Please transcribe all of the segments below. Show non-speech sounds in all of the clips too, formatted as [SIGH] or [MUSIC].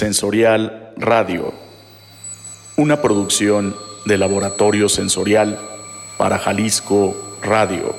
Sensorial Radio, una producción de Laboratorio Sensorial para Jalisco Radio.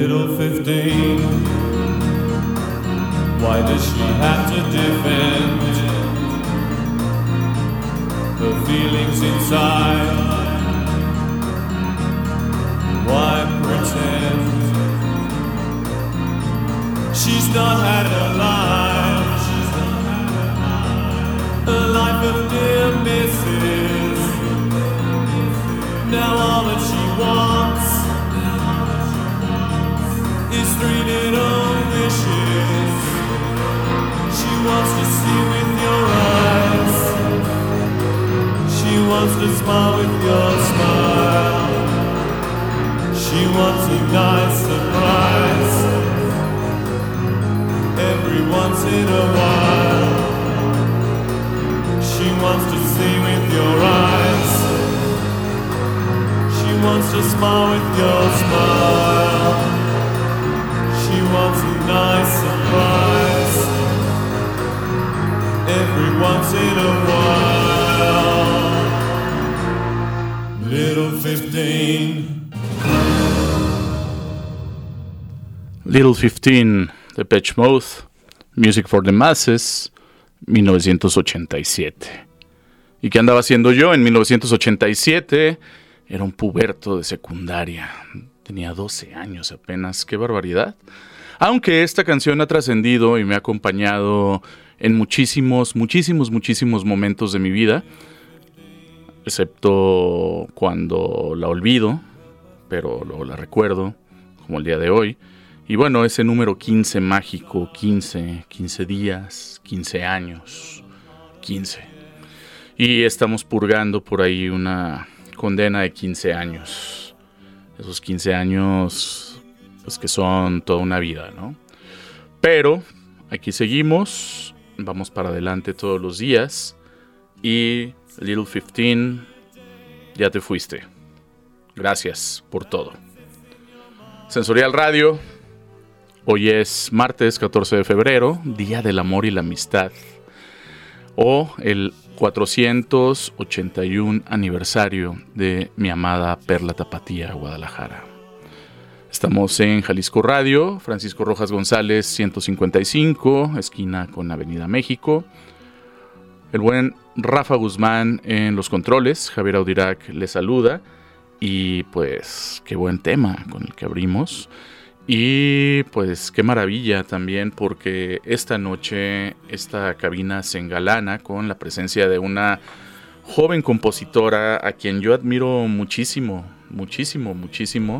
Little 15 Why does she have to defend Her feelings inside? Why pretend She's not had a life? A life of near misses. Now all that she wants three little wishes. She wants to see with your eyes. She wants to smile with your smile. She wants a nice surprise. Every once in a while. She wants to see with your eyes. She wants to smile with your smile. A nice surprise every once in a while. Little 15. Little 15 de Patch Mode, Music for the Masses, 1987. ¿Y qué andaba haciendo yo en 1987? Era un puberto de secundaria. Tenía 12 años apenas, qué barbaridad. Aunque esta canción ha trascendido y me ha acompañado en muchísimos, muchísimos, muchísimos momentos de mi vida, excepto cuando la olvido, pero luego la recuerdo, como el día de hoy. Y bueno, ese número 15 mágico, 15, 15 días, 15 años, 15. Y estamos purgando por ahí una condena de 15 años. Esos 15 años, pues que son toda una vida, ¿no? Pero aquí seguimos, vamos para adelante todos los días. Y Little 15, ya te fuiste. Gracias por todo. Sensorial Radio. Hoy es martes 14 de febrero, Día del Amor y la Amistad. O el 481 aniversario de mi amada Perla Tapatía, Guadalajara. Estamos en Jalisco Radio, Francisco Rojas González 155, esquina con Avenida México. El buen Rafa Guzmán en los controles, Javier Audirac le saluda. Y pues qué buen tema con el que abrimos. Y pues qué maravilla también porque esta noche esta cabina se engalana con la presencia de una joven compositora a quien yo admiro muchísimo, muchísimo, muchísimo.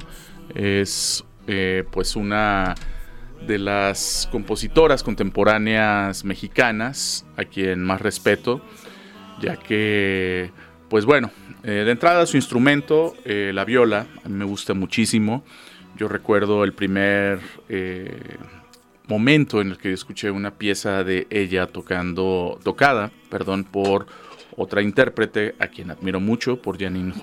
Es eh, pues una de las compositoras contemporáneas mexicanas a quien más respeto, ya que pues bueno, eh, de entrada su instrumento, eh, la viola, a mí me gusta muchísimo. Yo recuerdo el primer momento en el que escuché una pieza de ella tocando, tocada, perdón, por otra intérprete a quien admiro mucho, por Janine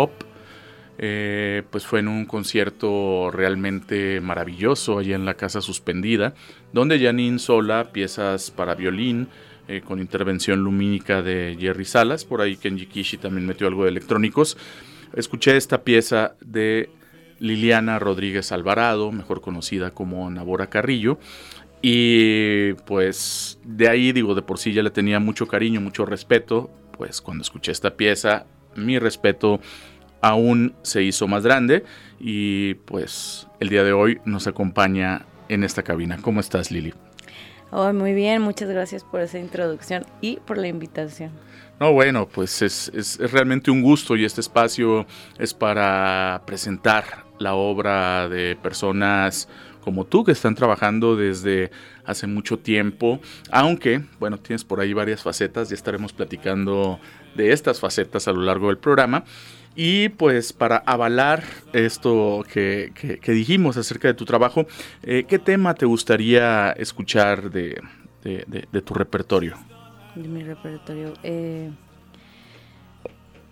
Hop. pues fue en un concierto realmente maravilloso allí en la Casa Suspendida, donde Janine sola, piezas para violín, eh, con intervención lumínica de Jerry Salas, por ahí Kenji Kishi también metió algo de electrónicos. Escuché esta pieza de Liliana Rodríguez Alvarado, mejor conocida como Nabora Carrillo, y pues de ahí digo, de por sí ya le tenía mucho cariño, mucho respeto, pues cuando escuché esta pieza, mi respeto aún se hizo más grande y pues el día de hoy nos acompaña en esta cabina. ¿Cómo estás, Lili? Oh, muy bien, muchas gracias por esa introducción y por la invitación. No, bueno, pues es, es, realmente un gusto y este espacio es para presentar la obra de personas como tú que están trabajando desde hace mucho tiempo, aunque, bueno, tienes por ahí varias facetas, ya estaremos platicando de estas facetas a lo largo del programa. Y pues para avalar esto que, dijimos acerca de tu trabajo, eh, ¿qué tema te gustaría escuchar de, tu repertorio? De mi repertorio. Eh,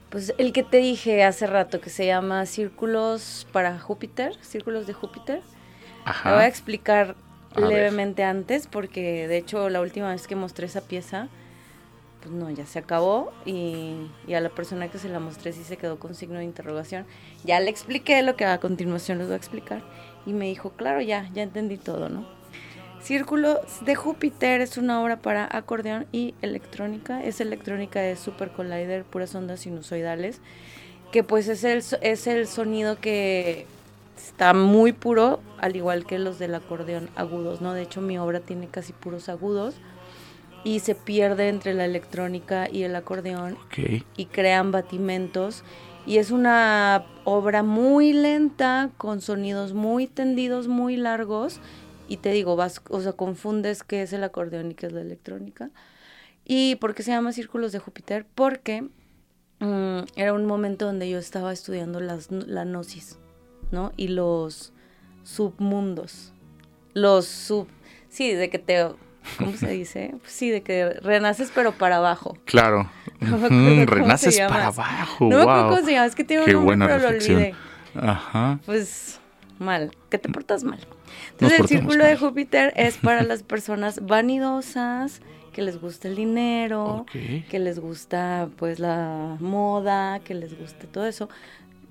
pues el que te dije hace rato, que se llama Círculos para Júpiter, Círculos de Júpiter. Ajá. Lo voy a explicar levemente antes, porque de hecho la última vez que mostré esa pieza pues no, ya se acabó y, a la persona que se la mostré sí se quedó con signo de interrogación. Ya le expliqué lo que a continuación les voy a explicar y me dijo, claro, ya, ya entendí todo, ¿no? Círculo de Júpiter es una obra para acordeón y electrónica. Es electrónica de Super Collider, puras ondas sinusoidales, que pues es el, es el sonido que está muy puro, al igual que los del acordeón agudos, ¿no? De hecho, mi obra tiene casi puros agudos y se pierde entre la electrónica y el acordeón y crean batimentos. Y es una obra muy lenta, con sonidos muy tendidos, muy largos. Y te digo, vas, o sea, confundes qué es el acordeón y qué es la electrónica. ¿Y por qué se llama Círculos de Júpiter? Porque mm, era un momento donde yo estaba estudiando las, la gnosis, ¿no? Y los submundos. Los sub... Sí, de que te ¿cómo se dice? sí, de que renaces pero para abajo. Claro. [LAUGHS] renaces para abajo. No me acuerdo cómo se llama, es que tiene un nombre, pero lo olvidé. Ajá. Pues mal, que te portas mal. Entonces el círculo de Júpiter es para [LAUGHS] las personas vanidosas, que les gusta el dinero, que les gusta pues la moda, que les guste todo eso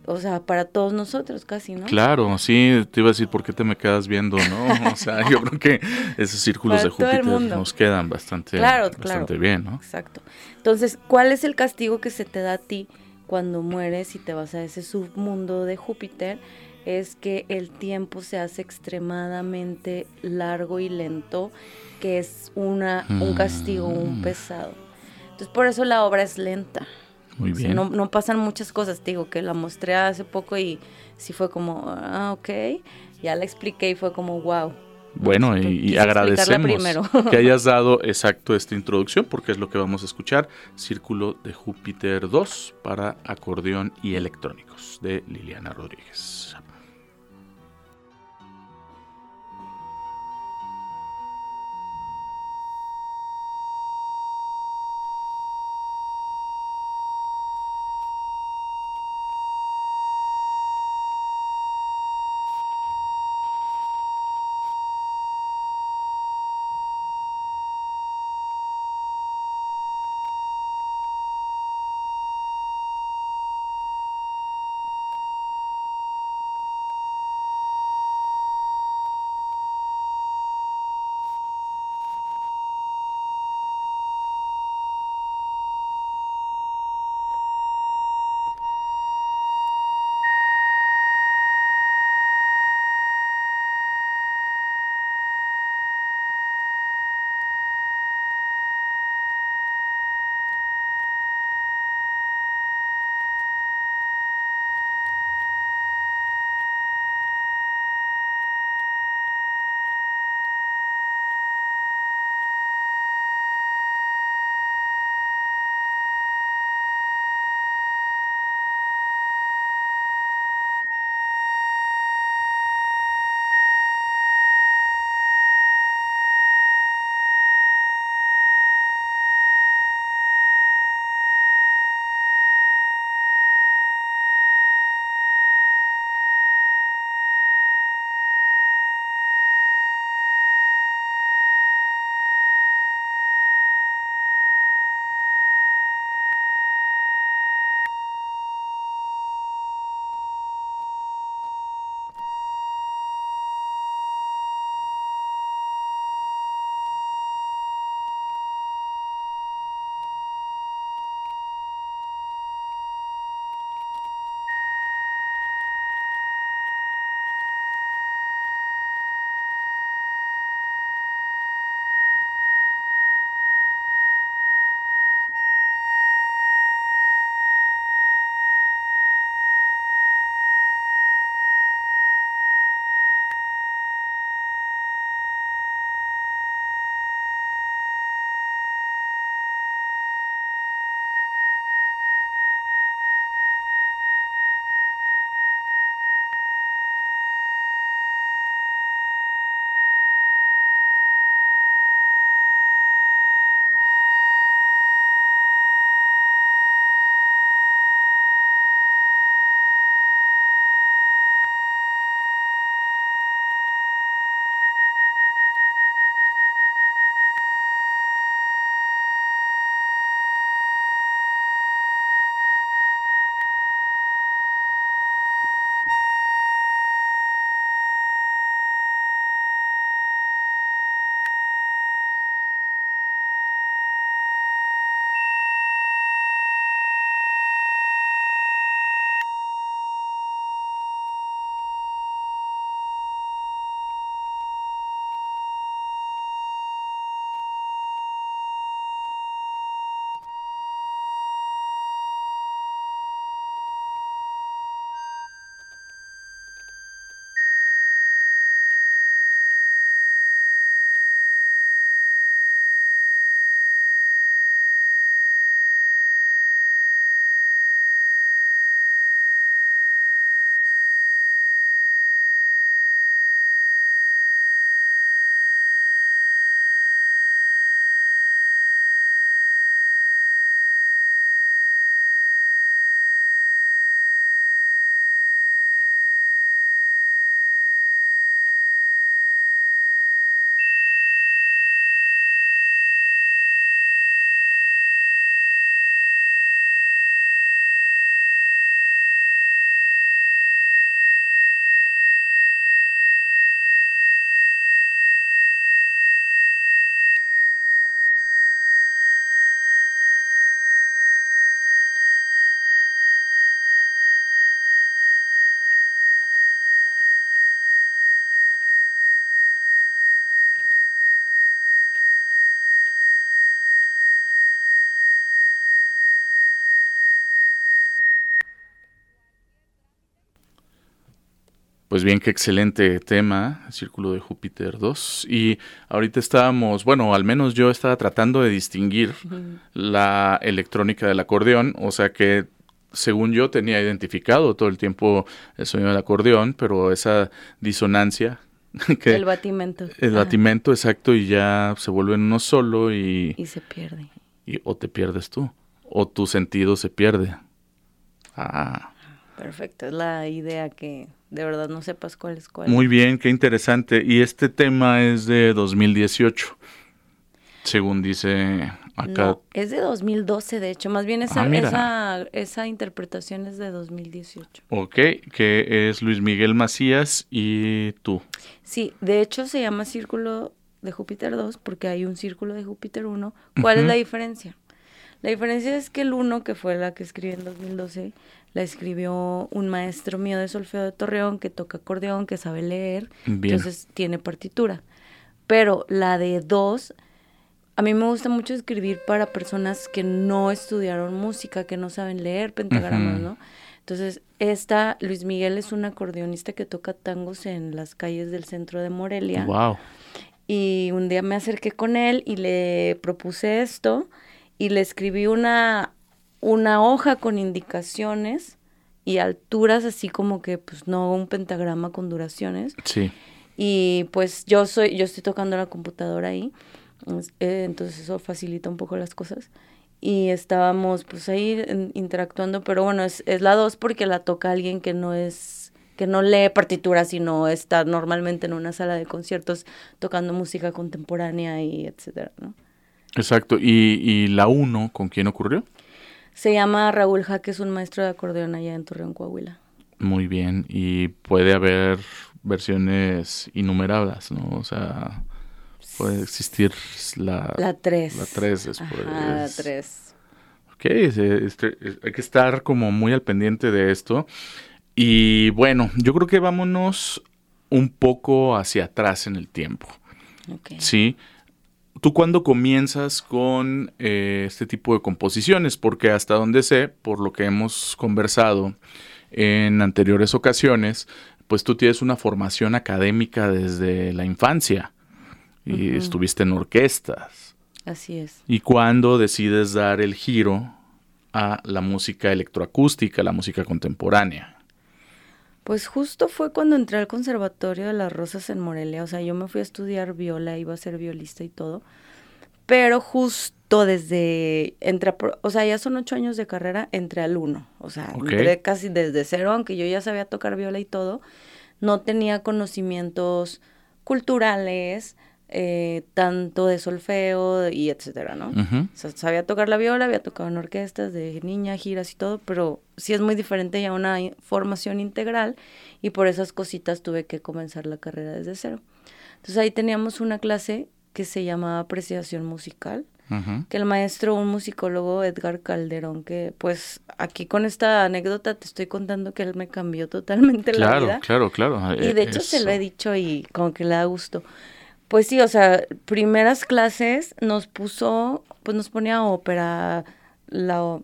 o sea, para todos nosotros casi, ¿no? Claro, sí, te iba a decir por qué te me quedas viendo, ¿no? [LAUGHS] O sea, yo creo que esos círculos de Júpiter nos quedan bastante, bastante bien, ¿no? Exacto. Entonces, ¿cuál es el castigo que se te da a ti cuando mueres y te vas a ese submundo de Júpiter? Es que el tiempo se hace extremadamente largo y lento, que es una, un castigo, un mm. pesado. Entonces, por eso la obra es lenta. Muy bien. No, no, pasan muchas cosas, te digo, que la mostré hace poco y sí fue como, ah, ok, ya la expliqué y fue como, wow. Bueno, y, y agradecemos [LAUGHS] que hayas dado exacto esta introducción porque es lo que vamos a escuchar, Círculo de Júpiter 2 para acordeón y electrónicos de Liliana Rodríguez. Pues bien, qué excelente tema, Círculo de Júpiter 2. Y ahorita estábamos, bueno, al menos yo estaba tratando de distinguir la electrónica del acordeón, o sea que según yo tenía identificado todo el tiempo el sonido del acordeón, pero esa disonancia [LAUGHS] que el batimento. El batimento, exacto, y ya se vuelve en uno solo y... Y se pierde. Y, o te pierdes tú, o tu sentido se pierde. Ah. Perfecto, es la idea que de verdad no sepas cuál es cuál. Muy bien, qué interesante. Y este tema es de 2018, según dice acá. No, es de 2012, de hecho, más bien esa, ah, esa, esa, interpretación es de 2018. Ok, que es Luis Miguel Macías y tú. Sí, de hecho se llama Círculo de Júpiter 2 porque hay un Círculo de Júpiter 1. ¿Cuál es la diferencia? La diferencia es que el 1, que fue la que escribí en 2012, la escribió un maestro mío de solfeo de Torreón que toca acordeón, que sabe leer, entonces tiene partitura. Pero la de dos, a mí me gusta mucho escribir para personas que no estudiaron música, que no saben leer pentagramas, ¿no? Entonces, esta, Luis Miguel es un acordeonista que toca tangos en las calles del centro de Morelia. Wow. Y un día me acerqué con él y le propuse esto y le escribí una una hoja con indicaciones y alturas así como que pues no un pentagrama con duraciones. Sí. Y pues yo soy yo estoy tocando la computadora ahí. Eh, entonces eso facilita un poco las cosas. Y estábamos pues ahí interactuando, pero bueno, es, es la dos porque la toca alguien que no es que no lee partituras, sino está normalmente en una sala de conciertos tocando música contemporánea y etcétera, ¿no? Exacto. ¿Y, y la uno con quién ocurrió? Se llama Raúl Jaque, es un maestro de acordeón allá en Torreón, Coahuila. Muy bien, y puede haber versiones innumerables, ¿no? O sea, puede existir la... La 3. La 3 después. la 3. Ok, este, hay que estar como muy al pendiente de esto. Y bueno, yo creo que vámonos un poco hacia atrás en el tiempo. Okay. Sí, ¿Tú cuándo comienzas con eh, este tipo de composiciones? Porque hasta donde sé, por lo que hemos conversado en anteriores ocasiones, pues tú tienes una formación académica desde la infancia y estuviste en orquestas. Así es. ¿Y cuándo decides dar el giro a la música electroacústica, la música contemporánea? Pues justo fue cuando entré al Conservatorio de las Rosas en Morelia, o sea, yo me fui a estudiar viola, iba a ser violista y todo, pero justo desde, entre, o sea, ya son ocho años de carrera, entré al uno, o sea, entré casi desde cero, aunque yo ya sabía tocar viola y todo, no tenía conocimientos culturales, eh, tanto de solfeo y etcétera, ¿no? O sea, sabía tocar la viola, había tocado en orquestas de niña, giras y todo, pero sí es muy diferente ya una formación integral y por esas cositas tuve que comenzar la carrera desde cero. Entonces ahí teníamos una clase que se llamaba apreciación musical, que el maestro, un musicólogo, Edgar Calderón, que pues aquí con esta anécdota te estoy contando que él me cambió totalmente la vida. Claro, claro, claro. Y de hecho se lo he dicho y como que le da gusto. Pues sí, o sea, primeras clases nos puso, pues nos ponía ópera, la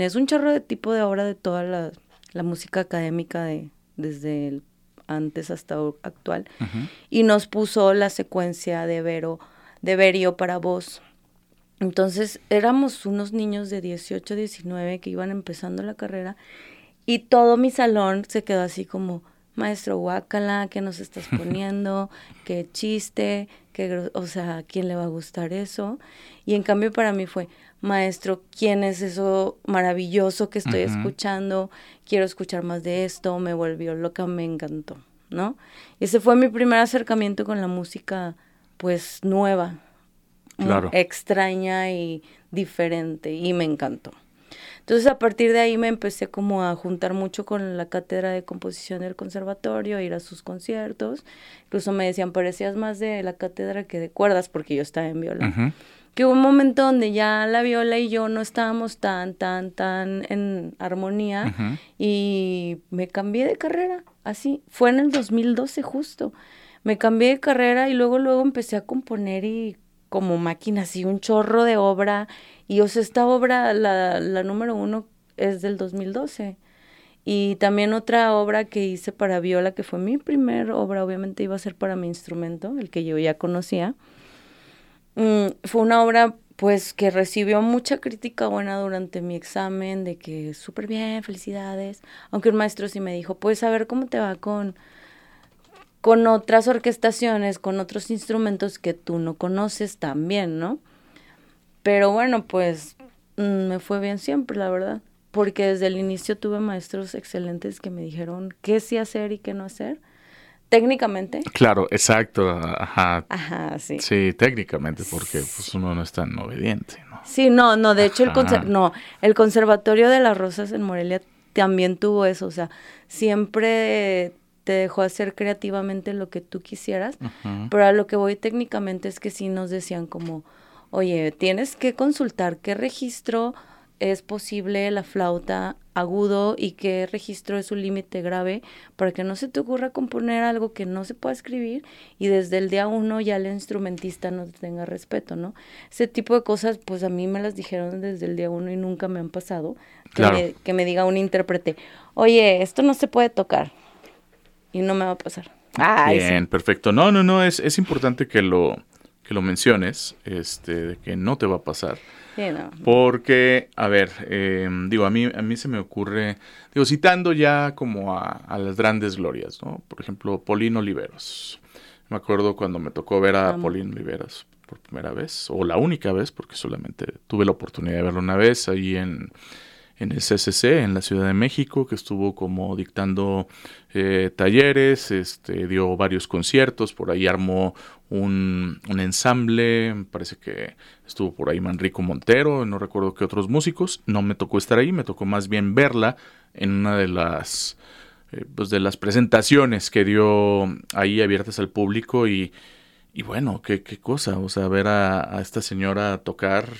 es un chorro de tipo de obra de toda la, la música académica de desde el antes hasta actual y nos puso la secuencia de Vero de Verio para voz. Entonces éramos unos niños de 18, 19 que iban empezando la carrera y todo mi salón se quedó así como maestro Guacala, ¿qué nos estás [LAUGHS] poniendo? ¿Qué chiste? ¿Qué, o sea, ¿quién le va a gustar eso? Y en cambio para mí fue, maestro, ¿quién es eso maravilloso que estoy escuchando? Quiero escuchar más de esto, me volvió loca, me encantó, ¿no? Ese fue mi primer acercamiento con la música, pues, nueva, extraña y diferente, y me encantó. Entonces a partir de ahí me empecé como a juntar mucho con la cátedra de composición del conservatorio, a ir a sus conciertos. Incluso me decían, parecías más de la cátedra que de cuerdas porque yo estaba en viola. Que hubo un momento donde ya la viola y yo no estábamos tan, tan, tan en armonía y me cambié de carrera, así. Fue en el 2012 justo. Me cambié de carrera y luego, luego empecé a componer y como máquina, así un chorro de obra y o esta obra, la, la número uno, es del 2012. Y también otra obra que hice para viola, que fue mi primer obra, obviamente iba a ser para mi instrumento, el que yo ya conocía. Mm, fue una obra pues que recibió mucha crítica buena durante mi examen, de que súper bien, felicidades. Aunque un maestro sí me dijo, pues a ver cómo te va con, con otras orquestaciones, con otros instrumentos que tú no conoces también, ¿no? Pero bueno, pues mm, me fue bien siempre, la verdad. Porque desde el inicio tuve maestros excelentes que me dijeron qué sí hacer y qué no hacer técnicamente. Claro, exacto, ajá. Ajá, sí. Sí, técnicamente, porque pues uno no es tan obediente, ¿no? Sí, no, no, de hecho el no, el Conservatorio de las Rosas en Morelia también tuvo eso, o sea, siempre te dejó hacer creativamente lo que tú quisieras, pero a lo que voy técnicamente es que sí nos decían como, oye, tienes que consultar qué registro es posible la flauta agudo y qué registro es un límite grave para que no se te ocurra componer algo que no se pueda escribir y desde el día uno ya el instrumentista no tenga respeto, ¿no? Ese tipo de cosas, pues a mí me las dijeron desde el día uno y nunca me han pasado. Que, me, que me diga un intérprete, oye, esto no se puede tocar y no me va a pasar. Bien, perfecto. No, no, no, es, es importante que lo, que lo menciones, este, de que no te va a pasar. Porque, a ver, em, digo, a mí, a mí se me ocurre, digo, citando ya como a, las grandes glorias, ¿no? Por ejemplo, Polino Oliveros. Me acuerdo cuando me tocó ver a Polino Oliveros por primera vez, o la única vez, porque solamente tuve la oportunidad de verlo una vez ahí en, en el CCC en la Ciudad de México, que estuvo como dictando eh, talleres, este, dio varios conciertos, por ahí armó un, ensamble, parece que estuvo por ahí Manrico Montero, no recuerdo qué otros músicos, no me tocó estar ahí, me tocó más bien verla en una de las, eh, pues de las presentaciones que dio ahí abiertas al público y, y bueno, qué, qué cosa, o sea, ver a esta señora tocar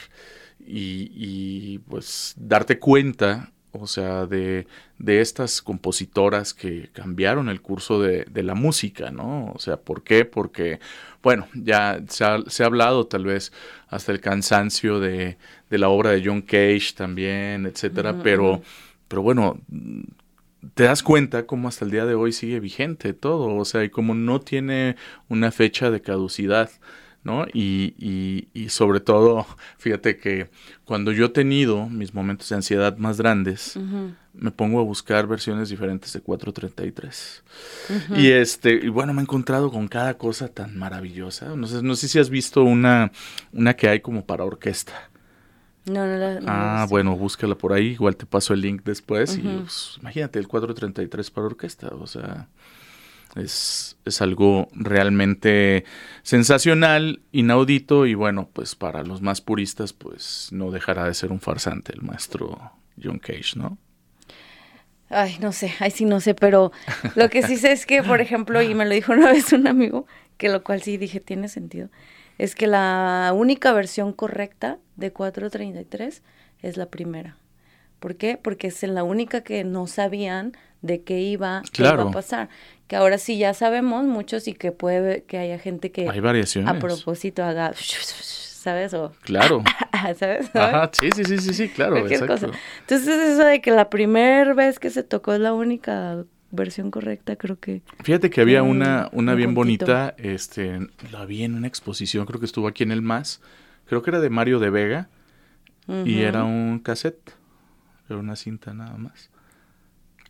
y, pues darte cuenta, o sea, de, de, estas compositoras que cambiaron el curso de, de, la música, ¿no? O sea, ¿por qué? Porque, bueno, ya se ha, se ha hablado tal vez hasta el cansancio de, de, la obra de John Cage también, etcétera, pero, pero bueno, te das cuenta cómo hasta el día de hoy sigue vigente todo, o sea, y como no tiene una fecha de caducidad. ¿No? Y, y, sobre todo, fíjate que cuando yo he tenido mis momentos de ansiedad más grandes, me pongo a buscar versiones diferentes de 433. Y este, y bueno, me he encontrado con cada cosa tan maravillosa. No sé, no sé si has visto una, una que hay como para orquesta. No, no la. ah, bueno, búscala por ahí. Igual te paso el link después. Y pues, imagínate el 433 para orquesta. O sea, es, es, algo realmente sensacional, inaudito y bueno, pues para los más puristas pues no dejará de ser un farsante el maestro John Cage, ¿no? Ay, no sé, ay sí no sé, pero lo que sí sé es que, por ejemplo, y me lo dijo una vez un amigo, que lo cual sí dije tiene sentido, es que la única versión correcta de 433 es la primera. ¿Por qué? Porque es la única que no sabían de qué iba, qué iba a pasar que ahora sí ya sabemos muchos y que puede que haya gente que Hay variaciones. a propósito haga ¿sabes? O, claro. [LAUGHS] ¿Sabes? Ajá, sí, sí, sí, sí, sí, claro. Entonces eso de que la primera vez que se tocó es la única versión correcta, creo que. Fíjate que había una, una bien bonita, este, la vi en una exposición, creo que estuvo aquí en el MAS, creo que era de Mario de Vega, y era un cassette, era una cinta nada más.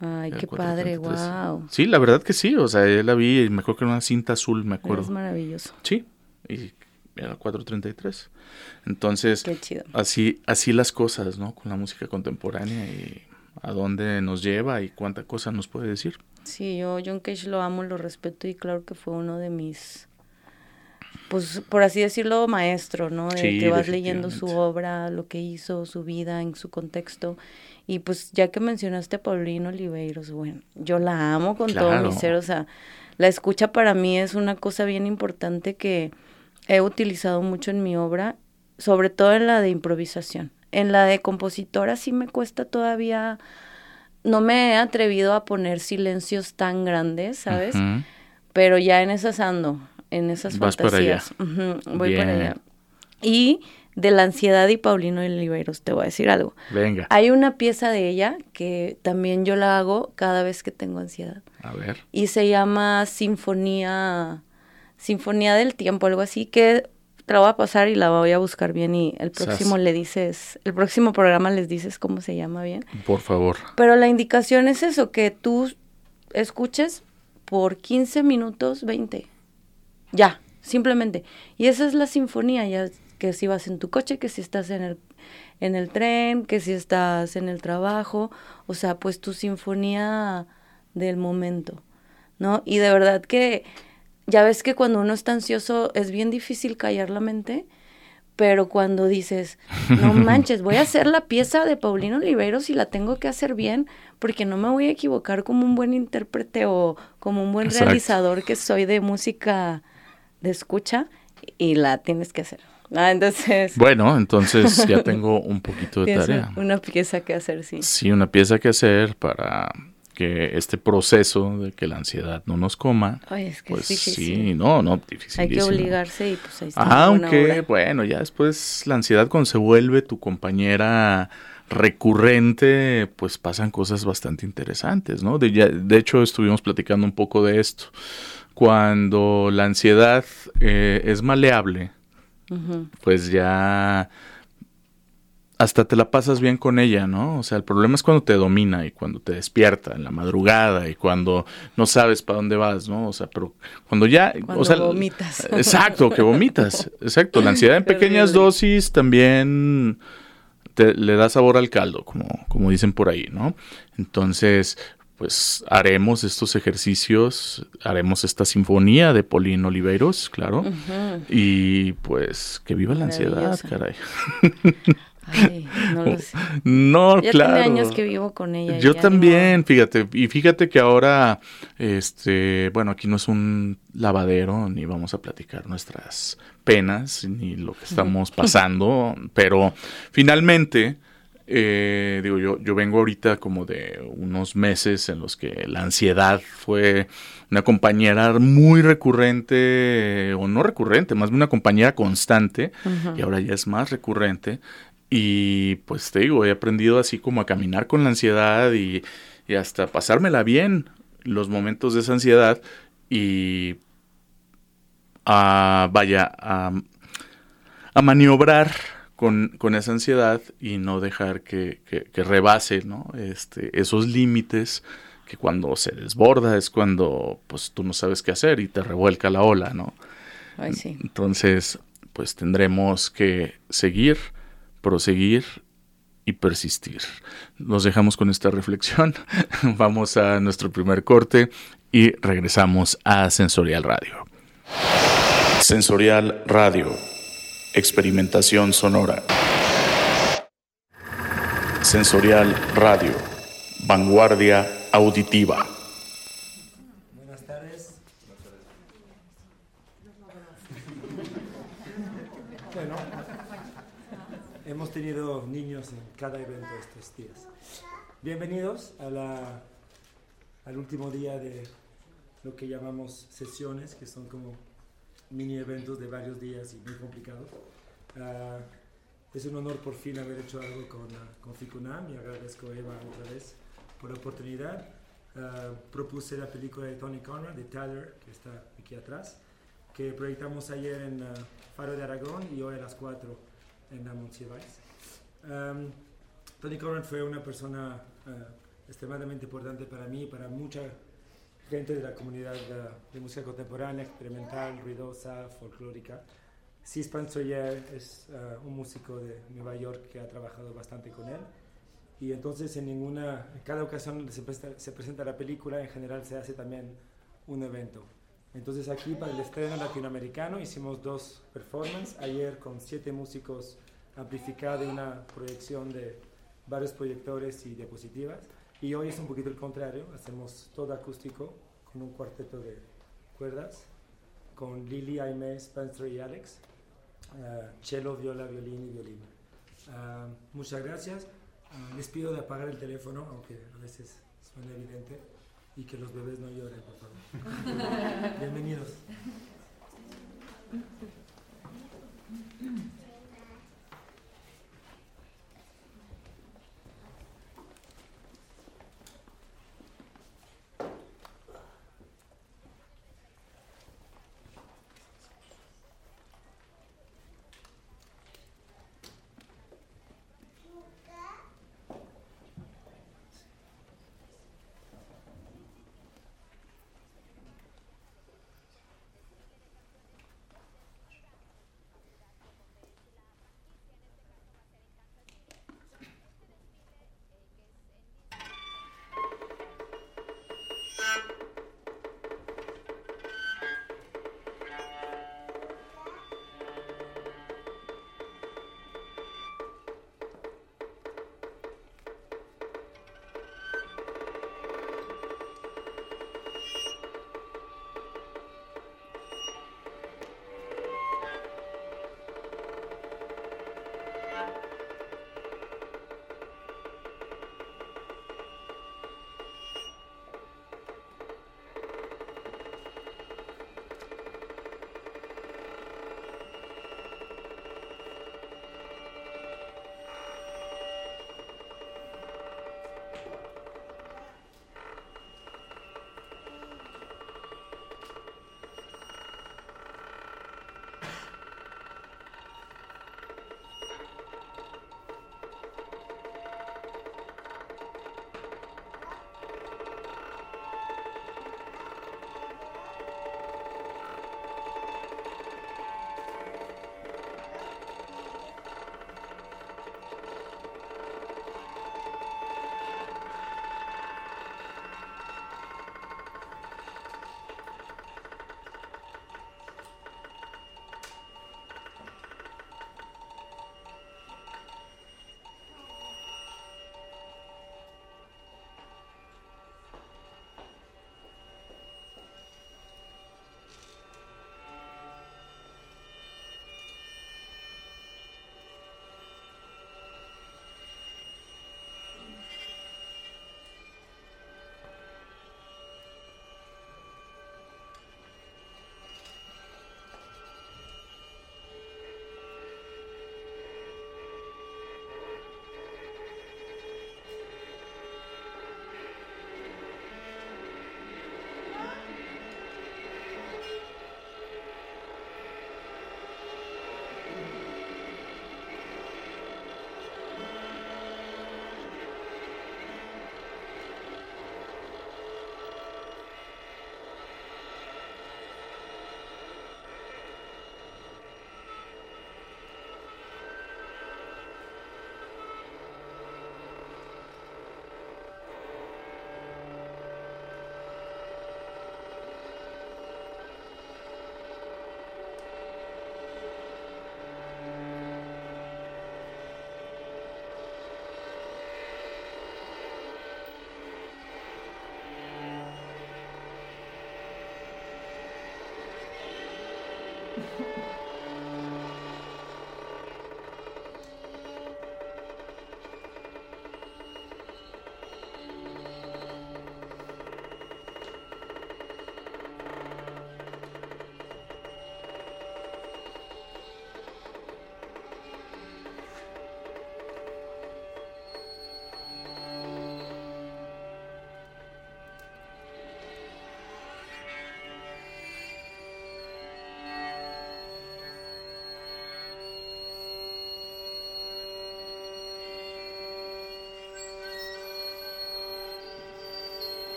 Ay, qué padre, wow. Sí, la verdad que sí, o sea, yo la vi y me acuerdo que era una cinta azul, me acuerdo. Es maravilloso. Sí, y era 433. Entonces, qué chido. así así las cosas, ¿no? Con la música contemporánea y a dónde nos lleva y cuánta cosa nos puede decir. Sí, yo John Cage lo amo, lo respeto y claro que fue uno de mis pues por así decirlo, maestro, ¿no? De que vas leyendo su obra, lo que hizo, su vida en su contexto y pues ya que mencionaste a Paulino Oliveiros, bueno, yo la amo con todo mi ser, o sea, la escucha para mí es una cosa bien importante que he utilizado mucho en mi obra, sobre todo en la de improvisación. En la de compositora sí me cuesta todavía, no me he atrevido a poner silencios tan grandes, ¿sabes? Pero ya en esas ando, en esas Vas fantasías. Para allá. voy para allá. Y de la ansiedad y Paulino Oliveros, te voy a decir algo. Venga. Hay una pieza de ella que también yo la hago cada vez que tengo ansiedad. A ver. Y se llama Sinfonía, Sinfonía del Tiempo, algo así, que te la voy a pasar y la voy a buscar bien y el próximo le dices, el próximo programa les dices cómo se llama bien. Por favor. Pero la indicación es eso, que tú escuches por 15 minutos 20. Ya, simplemente. Y esa es la sinfonía, ya que si vas en tu coche, que si estás en el, en el tren, que si estás en el trabajo, o sea, pues tu sinfonía del momento, ¿no? Y de verdad que ya ves que cuando uno está ansioso es bien difícil callar la mente, pero cuando dices, no [LAUGHS] manches, voy a hacer la pieza de Paulino Oliveros y la tengo que hacer bien, porque no me voy a equivocar como un buen intérprete o como un buen realizador que soy de música de escucha y la tienes que hacer. Ah, entonces. Bueno, entonces ya [LAUGHS] tengo un poquito de tarea. Una pieza que hacer, sí. Sí, una pieza que hacer para que este proceso de que la ansiedad no nos coma, Ay, es que pues sí, no, no, difícil. Hay que obligarse y pues ahí está. Aunque, bueno, ya después la ansiedad cuando se vuelve tu compañera recurrente, pues pasan cosas bastante interesantes, ¿no? De, de hecho, estuvimos platicando un poco de esto. Cuando la ansiedad eh, es maleable, pues ya hasta te la pasas bien con ella, ¿no? O sea, el problema es cuando te domina y cuando te despierta en la madrugada y cuando no sabes para dónde vas, ¿no? O sea, pero cuando ya, cuando o sea, vomitas. [LAUGHS] Exacto, que vomitas. Exacto, la ansiedad en [LAUGHS] pequeñas dosis también te, le da sabor al caldo, como, como dicen por ahí, ¿no? Entonces, pues haremos estos ejercicios, haremos esta sinfonía de Paulín Oliveros, claro, y pues que viva la ansiedad, caray. Ay, no lo sé. [LAUGHS] No, ya claro. tiene años que vivo con ella. Yo también, fíjate, y fíjate que ahora, este, bueno, aquí no es un lavadero, ni vamos a platicar nuestras penas, ni lo que estamos pasando, pero finalmente, eh, digo, yo, yo vengo ahorita como de unos meses en los que la ansiedad fue una compañera muy recurrente, o no recurrente, más bien una compañera constante, y ahora ya es más recurrente. Y pues te digo, he aprendido así como a caminar con la ansiedad y, hasta pasármela bien los momentos de esa ansiedad y a, vaya, a, a maniobrar con, con, esa ansiedad y no dejar que, que, rebase ¿no? este, esos límites que cuando se desborda es cuando pues tú no sabes qué hacer y te revuelca la ola, ¿no? Ay, sí. Entonces, pues tendremos que seguir proseguir y persistir. Nos dejamos con esta reflexión, [LAUGHS] vamos a nuestro primer corte y regresamos a Sensorial Radio. Sensorial Radio, experimentación sonora. Sensorial Radio, vanguardia auditiva. hemos tenido niños en cada evento estos días. Bienvenidos a la, al último día de lo que llamamos sesiones, que son como mini eventos de varios días y muy complicados. Uh, es un honor por fin haber hecho algo con, uh, con Ficunam y agradezco a Eva otra vez por la oportunidad. Uh, propuse la película de Tony Conrad, de Tyler, que está aquí atrás, que proyectamos ayer en Faro de Aragón y hoy a las 4 en la Um, Tony Conrad fue una persona extremadamente importante para mí y para mucha gente de la comunidad de, de música contemporánea, experimental, ruidosa, folclórica. Cis Panzoyer es uh, un músico de Nueva York que ha trabajado bastante con él. Y entonces en ninguna, en cada ocasión donde se, se presenta la película, en general se hace también un evento. Entonces aquí para el estreno latinoamericano hicimos dos performances, ayer con siete músicos amplificados y una proyección de varios proyectores y diapositivas, y hoy es un poquito el contrario, hacemos todo acústico con un cuarteto de cuerdas, con Lili, Aime, Spencer y Alex, uh, cello, viola, violín y violín. Uh, muchas gracias. Uh, les pido de apagar el teléfono, aunque a veces suena evidente y que los bebés no lloren, por favor. [LAUGHS] Bienvenidos.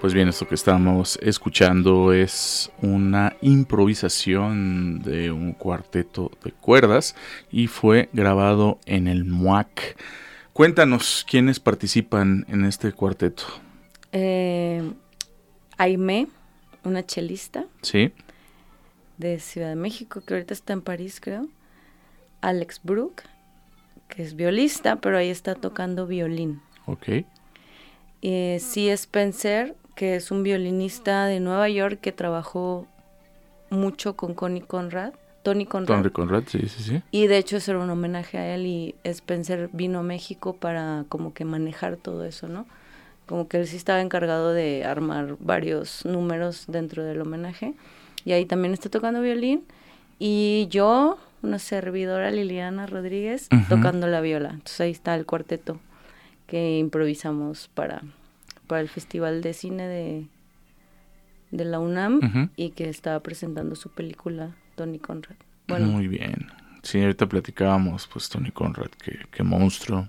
Pues bien, esto que estamos escuchando es una improvisación de un cuarteto de cuerdas y fue grabado en el MUAC. Cuéntanos quiénes participan en este cuarteto. Eh, Aime, una chelista. Sí. De Ciudad de México, que ahorita está en París, creo. Alex Brook, que es violista, pero ahí está tocando violín. Ok. Eh, sí, Spencer, que es un violinista de Nueva York que trabajó mucho con Connie Conrad. Tony Conrad. Tony Conrad, sí, sí, sí. Y de hecho eso era un homenaje a él y Spencer vino a México para como que manejar todo eso, ¿no? Como que él sí estaba encargado de armar varios números dentro del homenaje. Y ahí también está tocando violín. Y yo, una servidora Liliana Rodríguez, tocando la viola. Entonces ahí está el cuarteto que improvisamos para para el Festival de Cine de, de la UNAM y que estaba presentando su película Tony Conrad. Bueno. Muy bien. Sí, ahorita platicábamos, pues Tony Conrad, que, monstruo.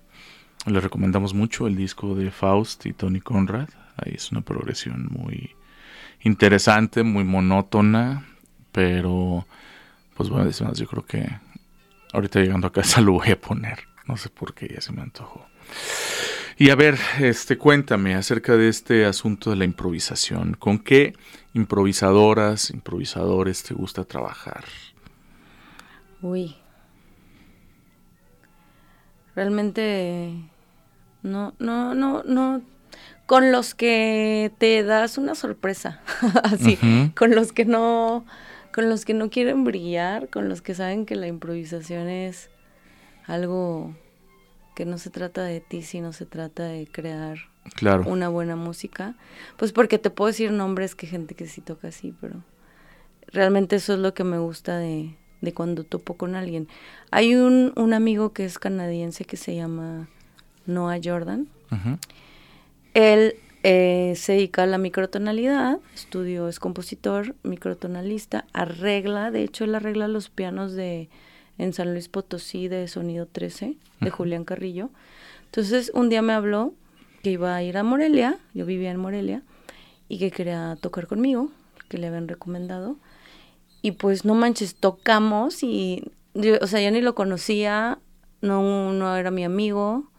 Le recomendamos mucho el disco de Faust y Tony Conrad. Ahí es una progresión muy interesante, muy monótona, pero pues bueno, yo creo que ahorita llegando a casa [LAUGHS] lo voy a poner. No sé por qué ya se me antojó. Y a ver, este, cuéntame acerca de este asunto de la improvisación. ¿Con qué improvisadoras, improvisadores te gusta trabajar? Uy. Realmente no, no, no, no. Con los que te das una sorpresa, [LAUGHS] así, con los que no, con los que no quieren brillar, con los que saben que la improvisación es algo que no se trata de ti, sino se trata de crear una buena música. Pues porque te puedo decir nombres que gente que sí toca así, pero realmente eso es lo que me gusta de, de cuando topo con alguien. Hay un, un, amigo que es canadiense que se llama Noah Jordan. Él eh, se dedica a la microtonalidad, estudio, es compositor, microtonalista, arregla, de hecho él arregla los pianos de en San Luis Potosí de Sonido 13, de Julián Carrillo. Entonces un día me habló que iba a ir a Morelia, yo vivía en Morelia, y que quería tocar conmigo, que le habían recomendado. Y pues no manches, tocamos y, o sea, yo ni lo conocía, no, no era mi amigo,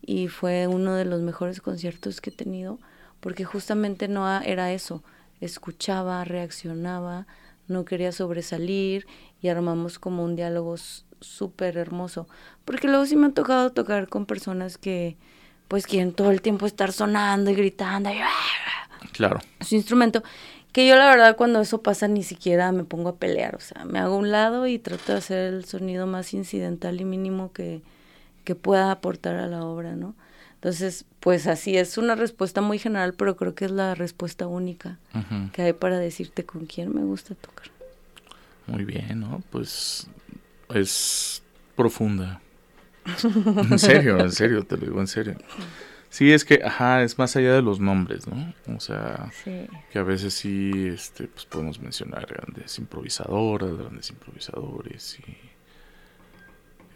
y fue uno de los mejores conciertos que he tenido porque justamente no era eso, escuchaba, reaccionaba, no quería sobresalir y armamos como un diálogo súper hermoso. Porque luego sí me ha tocado tocar con personas que pues quieren todo el tiempo estar sonando y gritando. Y, claro. Su instrumento. Que yo la verdad cuando eso pasa ni siquiera me pongo a pelear. O sea, me hago un lado y trato de hacer el sonido más incidental y mínimo que, que pueda aportar a la obra, ¿no? Entonces, pues así es una respuesta muy general, pero creo que es la respuesta única que hay para decirte con quién me gusta tocar. Muy bien, ¿no? Pues es profunda. [LAUGHS] en serio, en serio, te lo digo en serio. Sí, es que, ajá, es más allá de los nombres, ¿no? O sea, que a veces sí, este, pues podemos mencionar grandes improvisadoras, grandes improvisadores y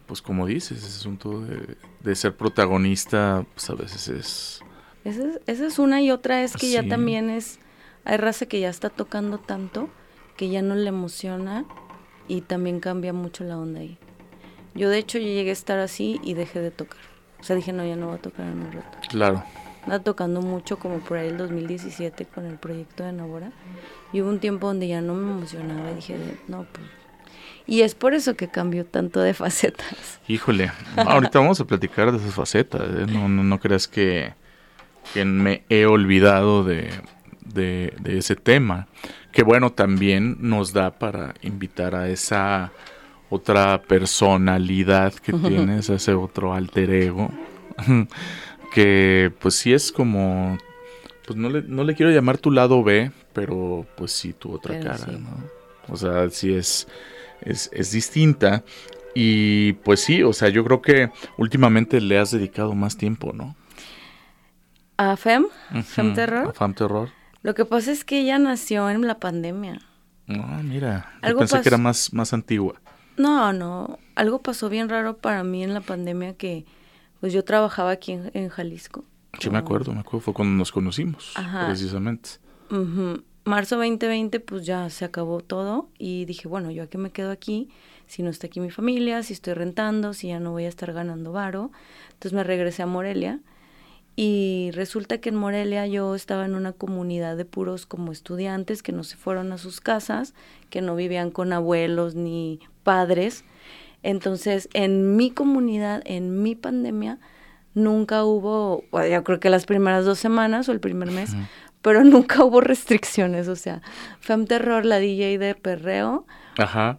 pues como dices, ese asunto de, de ser protagonista, pues a veces es... Esa es, esa es una y otra es que ya también es, hay raza que ya está tocando tanto que ya no le emociona y también cambia mucho la onda ahí. Yo de hecho yo llegué a estar así y dejé de tocar. O sea, dije, no, ya no voy a tocar en un rato. Claro. Andaba tocando mucho como por ahí el 2017 con el proyecto de Navora. Y hubo un tiempo donde ya no me emocionaba y dije, no, pues y es por eso que cambió tanto de [LAUGHS] facetas. Híjole, ahorita vamos a platicar de esas facetas. ¿eh? No, no, no, creas que, me he olvidado de, de, ese tema. Que bueno, también nos da para invitar a esa otra personalidad que tienes, a ese otro alter ego. [LAUGHS] que pues sí es como, pues no le, no le quiero llamar tu lado B, pero pues sí tu otra cara, ¿no? O sea, sí es es, distinta. Y pues sí, o sea, yo creo que últimamente le has dedicado más tiempo, ¿no? ¿A FEM? ¿FEM Terror? A FEM Terror. Lo que pasa es que ella nació en la pandemia. Ah, mira, yo pensé que era más, más antigua. No, no, algo pasó bien raro para mí en la pandemia que pues yo trabajaba aquí en, Jalisco. Sí, me acuerdo, me acuerdo, fue cuando nos conocimos, precisamente marzo 2020 pues ya se acabó todo y dije, bueno, yo a qué me quedo aquí si no está aquí mi familia, si estoy rentando, si ya no voy a estar ganando varo. Entonces me regresé a Morelia y resulta que en Morelia yo estaba en una comunidad de puros como estudiantes que no se fueron a sus casas, que no vivían con abuelos ni padres. Entonces, en mi comunidad, en mi pandemia, nunca hubo, yo creo que las primeras dos semanas o el primer mes, pero [LAUGHS] nunca hubo restricciones, o sea, Fem Terror, la DJ de perreo,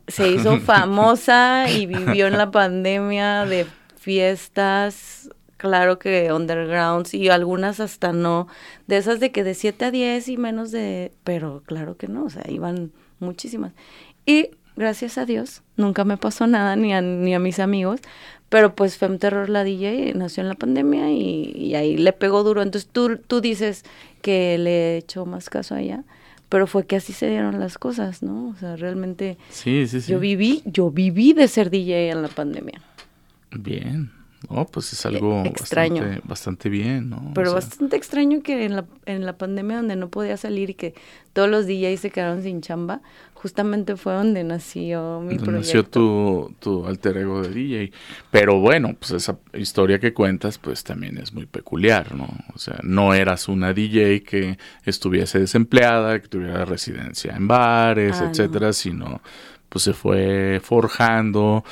se hizo [LAUGHS] famosa y vivió en la pandemia de fiestas, claro que undergrounds y algunas hasta no, de esas de que de 7 a 10 y menos de, pero claro que no, o sea, iban muchísimas. Y gracias a Dios, nunca me pasó nada ni a, ni a mis amigos, pero pues Fem Terror, la DJ, nació en la pandemia y, ahí le pegó duro. Entonces tú, tú dices que le echó más caso a ella, pero fue que así se dieron las cosas, ¿no? O sea, realmente sí, sí, sí. yo viví, yo viví de ser DJ en la pandemia. Bien. No, pues es algo e, extraño. Bastante, bien, ¿no? Pero bastante extraño que en la, en la pandemia donde no podía salir y que todos los DJs se quedaron sin chamba, justamente fue donde nació mi proyecto. Nació tu, tu alter ego de DJ. Pero bueno, pues esa historia que cuentas pues también es muy peculiar, ¿no? O sea, no eras una DJ que estuviese desempleada, que tuviera residencia en bares, ah, etcétera, sino pues se fue forjando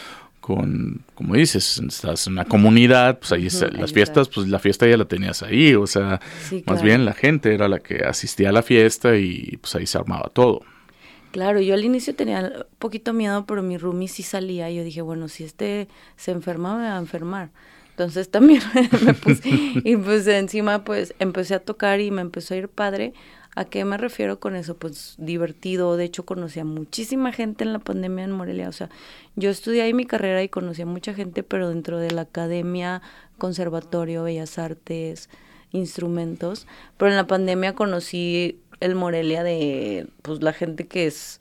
con, como dices, estás en una comunidad, pues ahí las fiestas, pues la fiesta ya la tenías ahí, o sea, más bien la gente era la que asistía a la fiesta y pues ahí se armaba todo. Claro, yo al inicio tenía un poquito miedo, pero mi roomie sí salía y yo dije, bueno, si este se enferma, me va a enfermar. Entonces también [LAUGHS] me puse, y pues encima pues empecé a tocar y me empezó a ir padre ¿A qué me refiero con eso? Pues divertido. De hecho, conocí a muchísima gente en la pandemia en Morelia. O sea, yo estudié ahí mi carrera y conocí a mucha gente, pero dentro de la academia, conservatorio, bellas artes, instrumentos, pero en la pandemia conocí el Morelia de pues la gente que es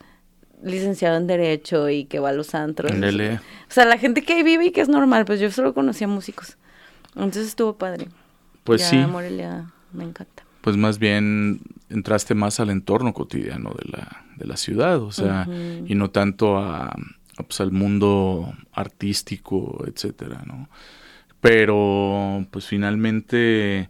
licenciado en Derecho y que va a los antros. O sea, la gente que vive y que es normal, pues yo solo conocía músicos. Entonces estuvo padre. Pues sí. Morelia me encanta. Pues más bien entraste más al entorno cotidiano de la, de la ciudad, o sea, y no tanto a, pues, al mundo artístico, etcétera, ¿no? Pero, pues finalmente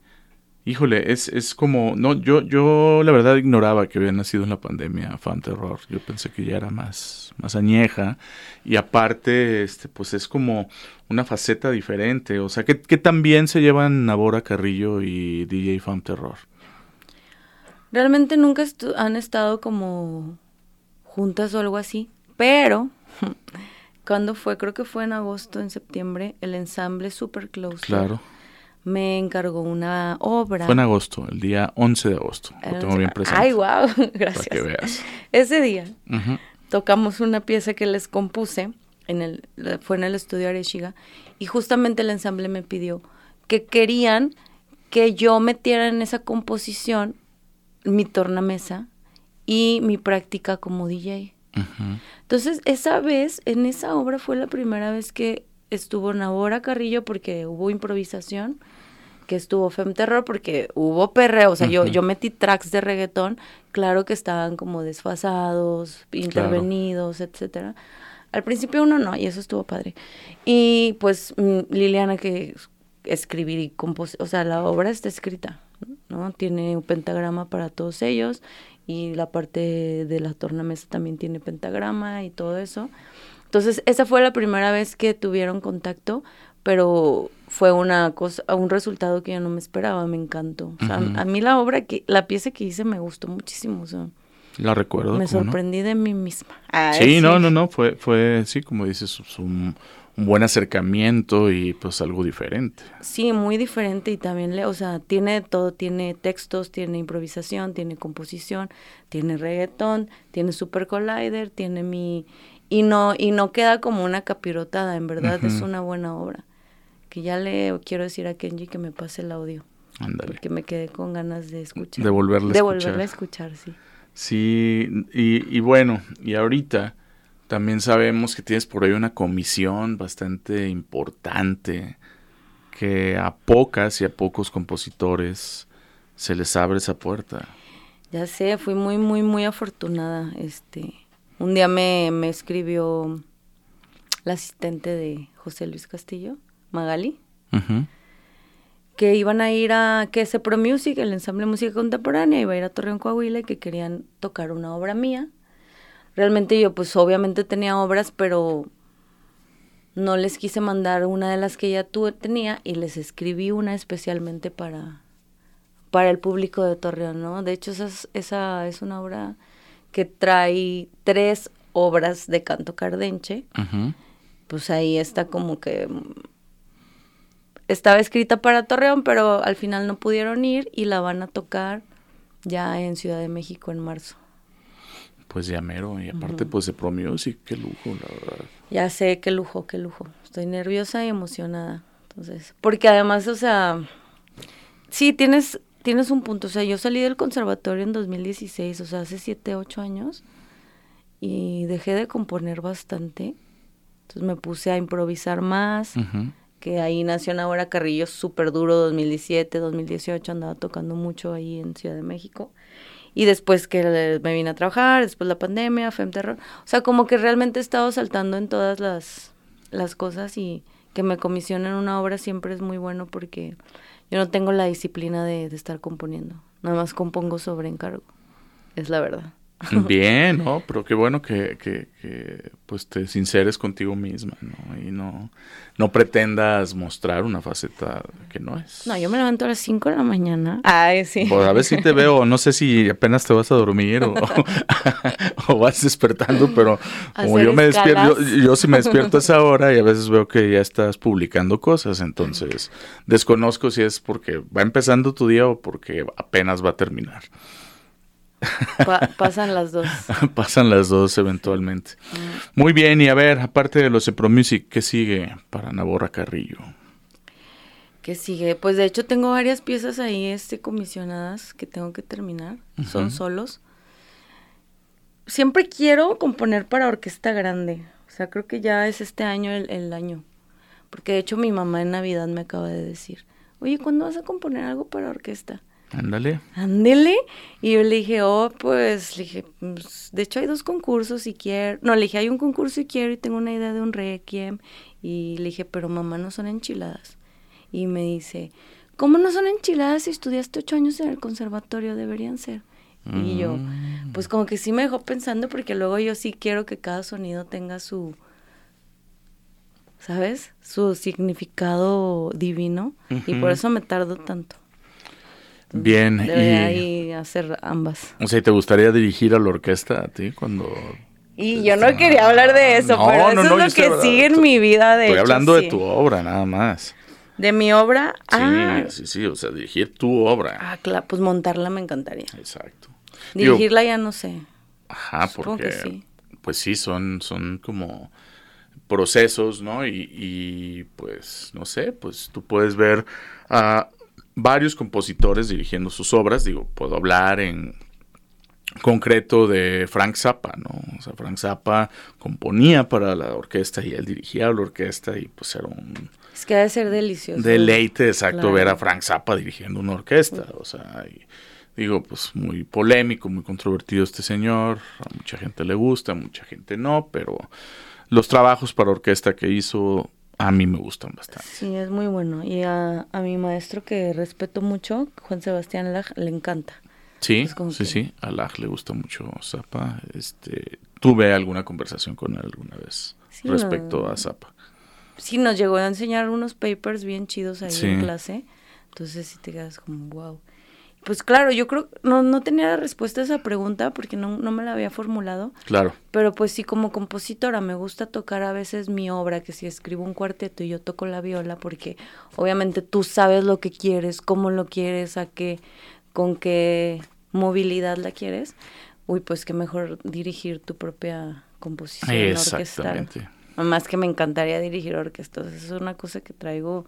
Híjole, es, es como, no, yo, yo la verdad ignoraba que había nacido en la pandemia Fan Terror. Yo pensé que ya era más, más añeja. Y aparte, este, pues es como una faceta diferente. O sea, ¿qué, qué también se llevan Nabora Carrillo y DJ Fan Terror? Realmente nunca han estado como juntas o algo así. Pero, [LAUGHS] cuando fue? Creo que fue en agosto, en septiembre, el ensamble Super Close. Claro me encargó una obra. Fue en agosto, el día 11 de agosto. Lo tengo bien presente. Ay, wow, gracias. [LAUGHS] Para que veas. Ese día tocamos una pieza que les compuse, en el, fue en el estudio Areshiga, y justamente el ensamble me pidió que querían que yo metiera en esa composición mi tornamesa y mi práctica como DJ. Entonces, esa vez, en esa obra fue la primera vez que estuvo Nabora Carrillo porque hubo improvisación, que estuvo Fem Terror porque hubo perreo, o sea, yo, yo metí tracks de reggaetón, claro que estaban como desfasados, intervenidos, etcétera. Al principio uno no, y eso estuvo padre. Y pues mm, Liliana que escribir y componer, o sea, la obra está escrita, ¿no? Tiene un pentagrama para todos ellos y la parte de la tornamesa también tiene pentagrama y todo eso. Entonces, esa fue la primera vez que tuvieron contacto, pero fue una cosa, un resultado que yo no me esperaba, me encantó. O sea, a mí la obra, que la pieza que hice me gustó muchísimo, o sea, la recuerdo. Me sorprendí de mí misma. sí, no, no, no, fue, fue, sí, como dices, un, un, buen acercamiento y pues algo diferente. Sí, muy diferente y también, le, o sea, tiene todo, tiene textos, tiene improvisación, tiene composición, tiene reggaetón, tiene Super Collider, tiene mi y no y no queda como una capirotada, en verdad es una buena obra. Que ya le quiero decir a Kenji que me pase el audio. Ándale. Porque me quedé con ganas de escuchar. De volverla a escuchar. De a escuchar, sí. Sí, y, y bueno, y ahorita también sabemos que tienes por ahí una comisión bastante importante que a pocas y a pocos compositores se les abre esa puerta. Ya sé, fui muy, muy, muy afortunada. Este, un día me, me escribió la asistente de José Luis Castillo, Magali, que iban a ir a que se Pro Music, el ensamble de música contemporánea, iba a ir a Torreón, Coahuila y que querían tocar una obra mía. Realmente yo pues obviamente tenía obras, pero no les quise mandar una de las que ya tuve, tenía y les escribí una especialmente para, para el público de Torreón, ¿no? De hecho, esa esa es una obra que trae tres obras de canto cardenche, pues ahí está como que estaba escrita para Torreón, pero al final no pudieron ir y la van a tocar ya en Ciudad de México en marzo. Pues ya mero, y aparte pues de Pro Music, qué lujo, la verdad. Ya sé, qué lujo, qué lujo. Estoy nerviosa y emocionada. Entonces, porque además, o sea, sí, tienes tienes un punto. O sea, yo salí del conservatorio en 2016, o sea, hace 7, 8 años, y dejé de componer bastante. Entonces me puse a improvisar más, que ahí nació ahora Carrillo súper duro, 2017, 2018, andaba tocando mucho ahí en Ciudad de México. Y después que me vine a trabajar, después la pandemia, Fem Terror. O sea, como que realmente he estado saltando en todas las, las cosas y que me comisionen una obra siempre es muy bueno porque yo no tengo la disciplina de, de estar componiendo. Nada más compongo sobre encargo. Es la verdad. [LAUGHS] Bien, ¿no? Pero qué bueno que, que, que, pues te sinceres contigo misma, ¿no? Y no, no pretendas mostrar una faceta que no es. No, yo me levanto a las 5 de la mañana. Ay, sí. Pues a ver si te veo, no sé si apenas te vas a dormir o, [LAUGHS] [LAUGHS] o vas despertando, pero como yo me despierto, yo, yo sí me despierto a esa hora y a veces veo que ya estás publicando cosas, entonces desconozco si es porque va empezando tu día o porque apenas va a terminar pasan las dos. [LAUGHS] pasan las dos eventualmente. Mm. Muy bien, y a ver, aparte de los de Pro Music, ¿qué sigue para Naborra Carrillo? ¿Qué sigue? Pues de hecho tengo varias piezas ahí este, comisionadas que tengo que terminar. Son solos. Siempre quiero componer para orquesta grande. O sea, creo que ya es este año el, el año. Porque de hecho mi mamá en Navidad me acaba de decir, oye, ¿cuándo vas a componer algo para orquesta? Ándale. Ándele. Y yo le dije, oh, pues, le dije, pues, de hecho hay dos concursos y quiero. No, le dije, hay un concurso y quiero y tengo una idea de un requiem. Y le dije, pero mamá, no son enchiladas. Y me dice, ¿cómo no son enchiladas si estudiaste ocho años en el conservatorio? Deberían ser. Y yo, mm. pues como que sí me dejó pensando porque luego yo sí quiero que cada sonido tenga su, ¿sabes? Su significado divino. Y por eso me tardo tanto. Bien. y hacer ambas. O sea, ¿te gustaría dirigir a la orquesta a ti cuando... Y yo no quería hablar de eso, pero eso es lo que sigue en mi vida, de Estoy hablando de tu obra, nada más. ¿De mi obra? Sí, ah. sí, sí, o sea, dirigir tu obra. Ah, claro, pues montarla me encantaría. Exacto. Dirigirla ya no sé. Ajá, porque... Pues sí, son, son como procesos, ¿no? Y, pues, no sé, pues tú puedes ver a varios compositores dirigiendo sus obras, digo, puedo hablar en concreto de Frank Zappa, ¿no? O sea, Frank Zappa componía para la orquesta y él dirigía la orquesta y pues era un... Es que ha de ser delicioso. Deleite, exacto, ver a Frank Zappa dirigiendo una orquesta, o sea, digo, pues muy polémico, muy controvertido este señor, a mucha gente le gusta, a mucha gente no, pero los trabajos para orquesta que hizo a mí me gustan bastante. Sí, es muy bueno. Y a, mi maestro que respeto mucho, Juan Sebastián Laj, le encanta. Sí, sí, sí. A Laj le gusta mucho Zappa. Este, tuve alguna conversación con él alguna vez respecto a Zappa. Sí, nos llegó a enseñar unos papers bien chidos ahí en clase. Entonces sí te quedas como, wow. Pues claro, yo creo, no, no tenía la respuesta a esa pregunta porque no, no me la había formulado. Claro. Pero pues sí, como compositora me gusta tocar a veces mi obra, que si escribo un cuarteto y yo toco la viola, porque obviamente tú sabes lo que quieres, cómo lo quieres, a qué, con qué movilidad la quieres. Uy, pues qué mejor dirigir tu propia composición Exactamente. orquestal. Más que me encantaría dirigir orquestas. Es una cosa que traigo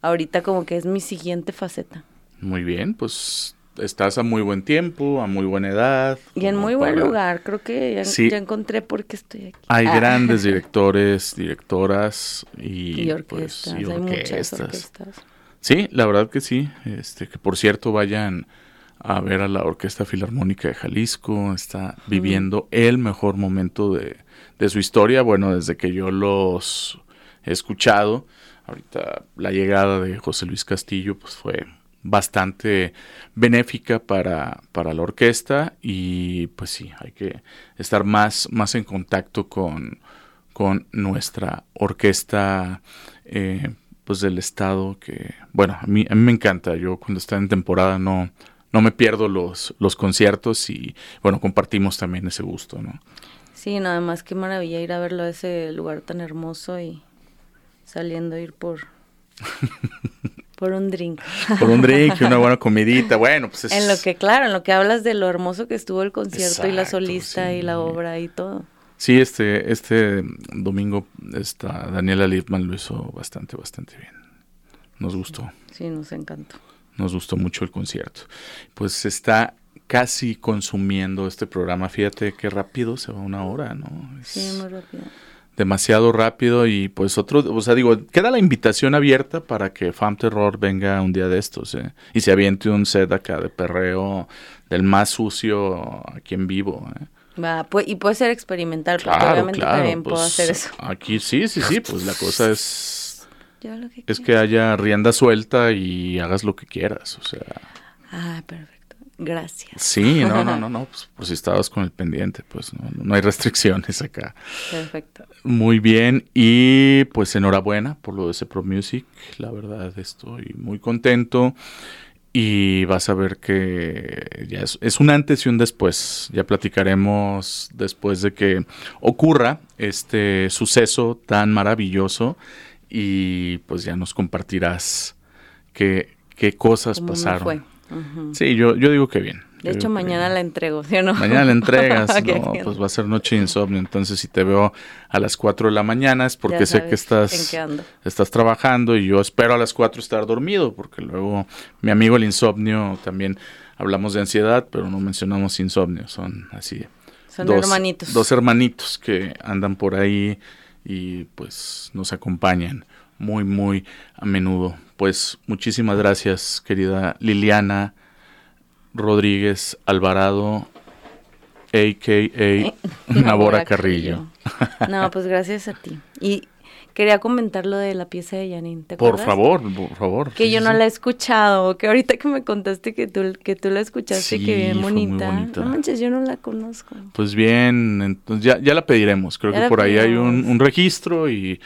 ahorita como que es mi siguiente faceta. Muy bien, pues estás a muy buen tiempo, a muy buena edad. Y en muy buen lugar, creo que ya, encontré por qué estoy aquí. Hay ah. grandes [LAUGHS] directores, directoras y, pues, orquestas. hay muchas orquestas. Sí, la verdad que sí. Este, que por cierto vayan a ver a la Orquesta Filarmónica de Jalisco. Está viviendo el mejor momento de, de su historia. Bueno, desde que yo los he escuchado. Ahorita la llegada de José Luis Castillo pues fue bastante benéfica para, para, la orquesta y pues sí, hay que estar más, más en contacto con, con nuestra orquesta eh, pues del estado que, bueno, a mí, a mí me encanta, yo cuando está en temporada no, no me pierdo los, los conciertos y bueno, compartimos también ese gusto, ¿no? Sí, nada más qué maravilla ir a verlo a ese lugar tan hermoso y saliendo a ir por [LAUGHS] Por un drink. Por un drink y una buena [LAUGHS] comidita. Bueno, pues es... En lo que, claro, en lo que hablas de lo hermoso que estuvo el concierto y la solista y la obra y todo. Sí, este, este domingo esta Daniela Lippman lo hizo bastante, bastante bien. Nos gustó. Sí, nos encantó. Nos gustó mucho el concierto. Pues está casi consumiendo este programa. Fíjate qué rápido se va una hora, ¿no? Sí, muy rápido demasiado rápido y pues otro, o sea, digo, queda la invitación abierta para que Fam Terror venga un día de estos ¿eh? y se aviente un set acá de perreo del más sucio aquí en vivo. ¿eh? Va, y puede ser experimental, porque obviamente también puedo pues, hacer eso. Aquí sí, sí, sí, pues la cosa es... es que haya rienda suelta y hagas lo que quieras, o sea... Ah, perfecto. Gracias. Sí, no, no, no, [LAUGHS] no, pues, pues si estabas con el pendiente, pues no, no, hay restricciones acá. Perfecto. Muy bien, y pues enhorabuena por lo de ese Pro Music, la verdad estoy muy contento y vas a ver que ya es, es, un antes y un después. Ya platicaremos después de que ocurra este suceso tan maravilloso y pues ya nos compartirás qué, qué cosas pasaron. Sí, yo, yo digo que bien. De hecho, mañana la entrego, ¿sí o no? Mañana la entregas, [LAUGHS] no, pues va a ser noche de insomnio. Entonces, si te veo a las 4 de la mañana es porque sé que estás, estás trabajando y yo espero a las 4 estar dormido, porque luego mi amigo el insomnio también hablamos de ansiedad, pero no mencionamos insomnio, son así. Son dos, hermanitos. Dos hermanitos que andan por ahí y pues nos acompañan muy, muy a menudo. Pues muchísimas gracias, querida Liliana Rodríguez Alvarado, a.k.a. [LAUGHS] Nabora Carrillo. No, pues gracias a ti. Y quería comentar lo de la pieza de Janine, ¿te acuerdas? Por favor, por favor. Que yo no la he escuchado, que ahorita que me contaste que tú, que tú la escuchaste, que bien bonita. No manches, yo no la conozco. Pues bien, entonces ya, ya la pediremos. Creo que por ahí hay un, un registro y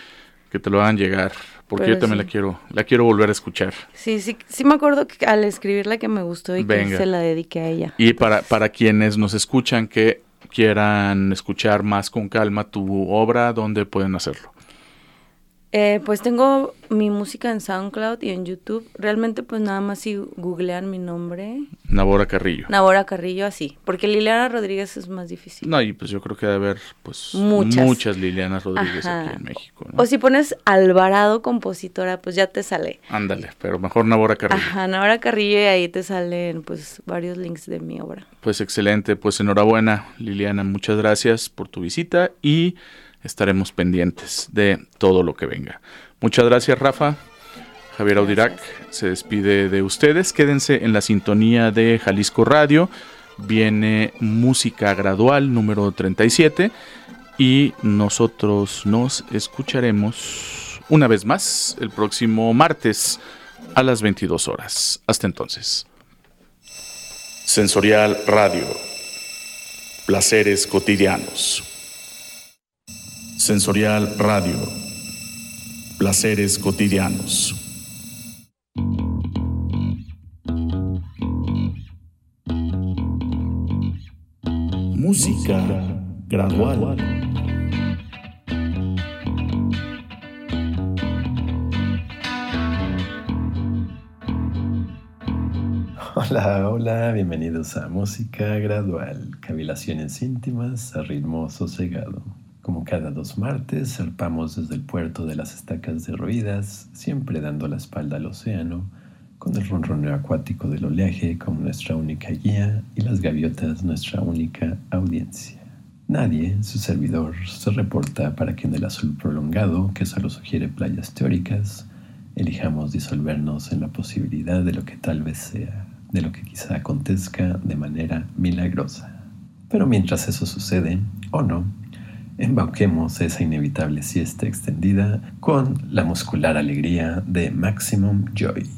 que te lo hagan llegar. Porque yo también la quiero, la quiero volver a escuchar. Sí, sí, sí me acuerdo que al escribirla que me gustó y que se la dediqué a ella. Y para, para quienes nos escuchan que quieran escuchar más con calma tu obra, ¿dónde pueden hacerlo? Eh, pues tengo mi música en SoundCloud y en YouTube. Realmente pues nada más si googlean mi nombre. Nabora Carrillo. Nabora Carrillo, así. Porque Liliana Rodríguez es más difícil. No, y pues yo creo que debe haber pues muchas, muchas Lilianas Rodríguez aquí en México. O si pones Alvarado compositora, pues ya te sale. Ándale, pero mejor Nabora Carrillo. Ajá, Nabora Carrillo y ahí te salen pues varios links de mi obra. Pues excelente, pues enhorabuena Liliana, muchas gracias por tu visita y estaremos pendientes de todo lo que venga. Muchas gracias, Rafa. Javier Audirac se despide de ustedes. Quédense en la sintonía de Jalisco Radio. Viene música gradual número 37 y nosotros nos escucharemos una vez más el próximo martes a las 22 horas. Hasta entonces. Sensorial Radio. Placeres cotidianos. Sensorial Radio. Placeres cotidianos. Música gradual. Hola, hola, bienvenidos a Música Gradual, cavilaciones íntimas a ritmo sosegado. Como cada dos martes, zarpamos desde el puerto de las estacas derruidas, siempre dando la espalda al océano, con el ronroneo acuático del oleaje como nuestra única guía y las gaviotas nuestra única audiencia. Nadie, su servidor, se reporta para que en el azul prolongado, que solo sugiere playas teóricas, elijamos disolvernos en la posibilidad de lo que tal vez sea, de lo que quizá acontezca de manera milagrosa. Pero mientras eso sucede, o no, embauquemos esa inevitable siesta extendida con la muscular alegría de Maximum Joy,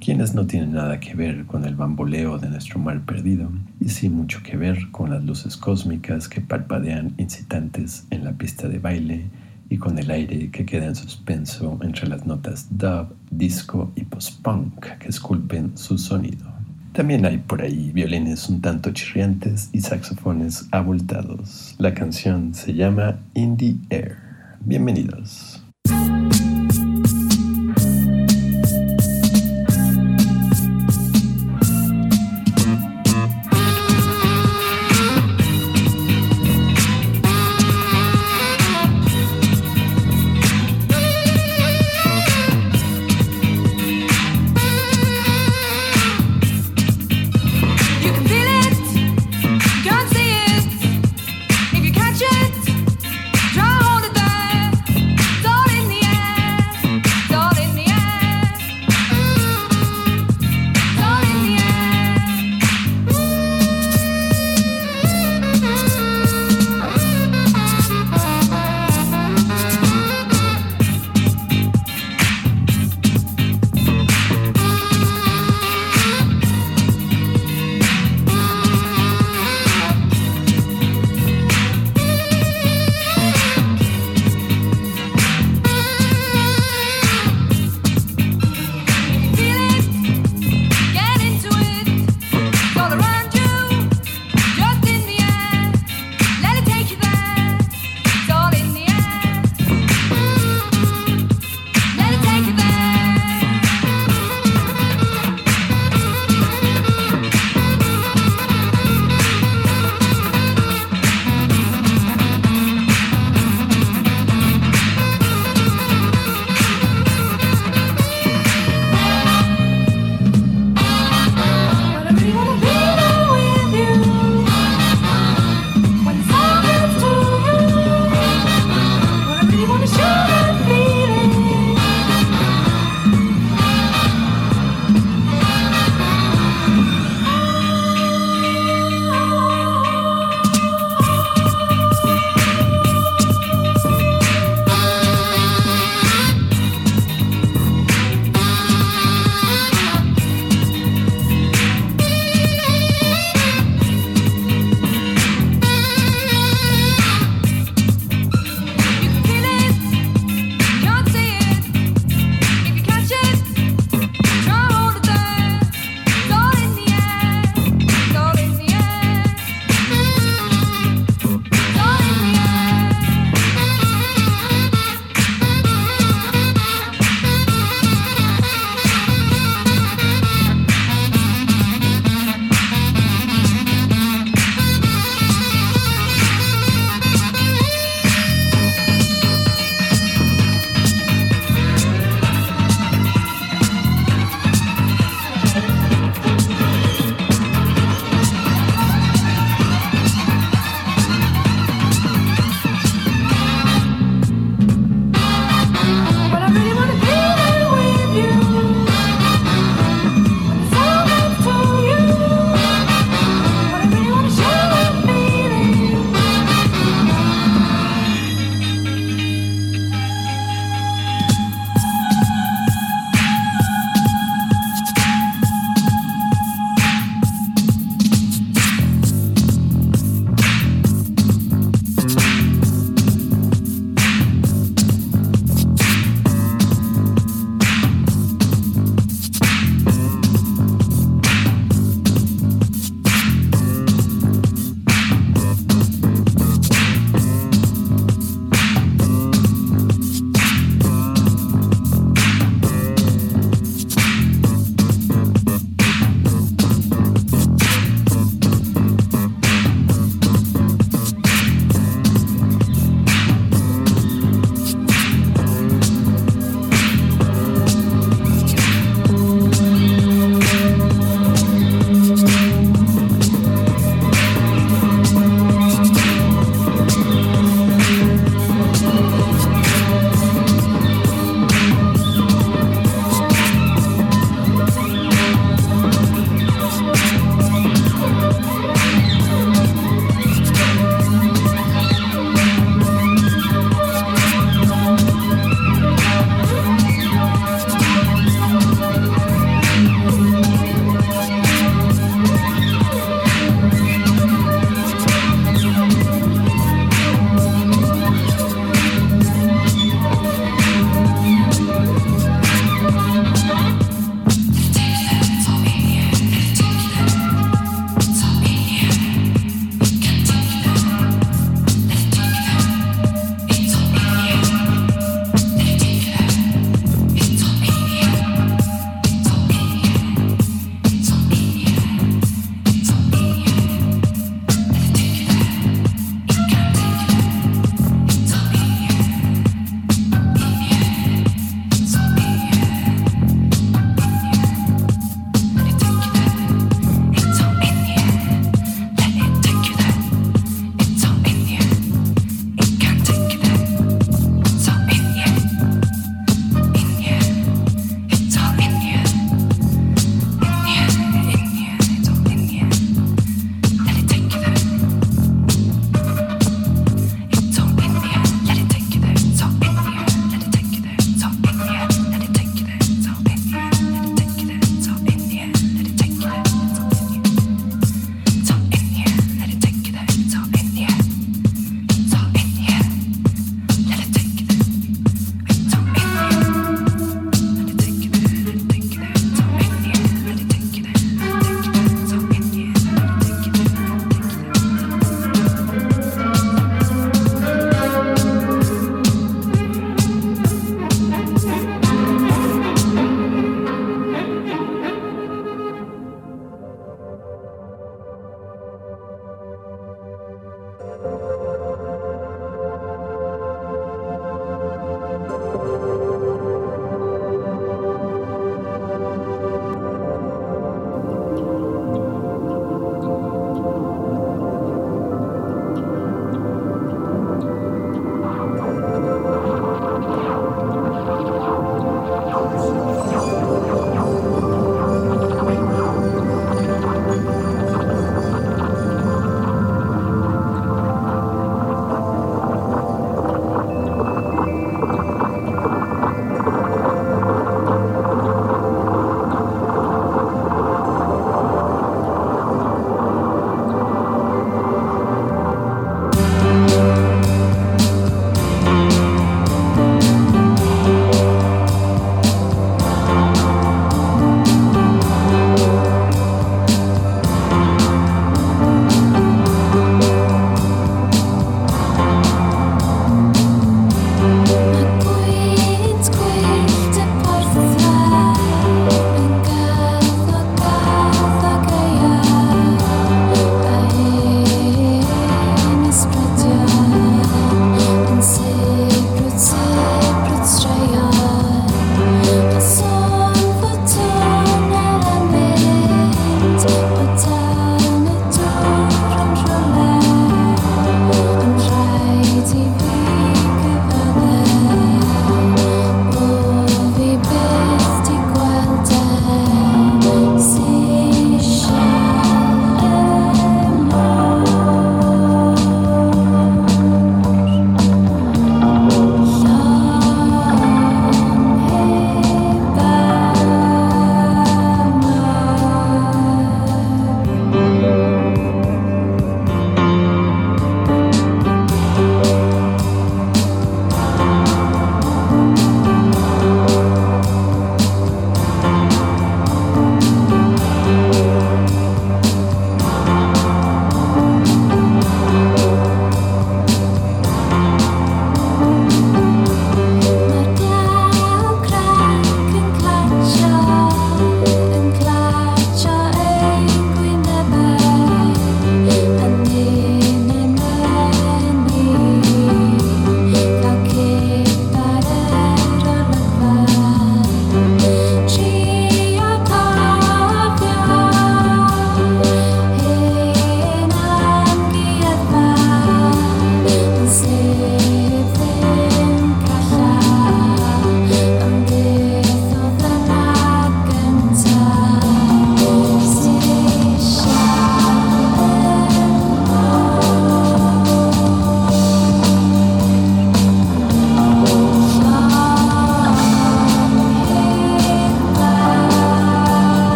quienes no tienen nada que ver con el bamboleo de nuestro mar perdido y sí mucho que ver con las luces cósmicas que parpadean incitantes en la pista de baile y con el aire que queda en suspenso entre las notas dub, disco y post-punk que esculpen su sonido. También hay por ahí violines un tanto chirriantes y saxofones abultados. La canción se llama In the Air. Bienvenidos.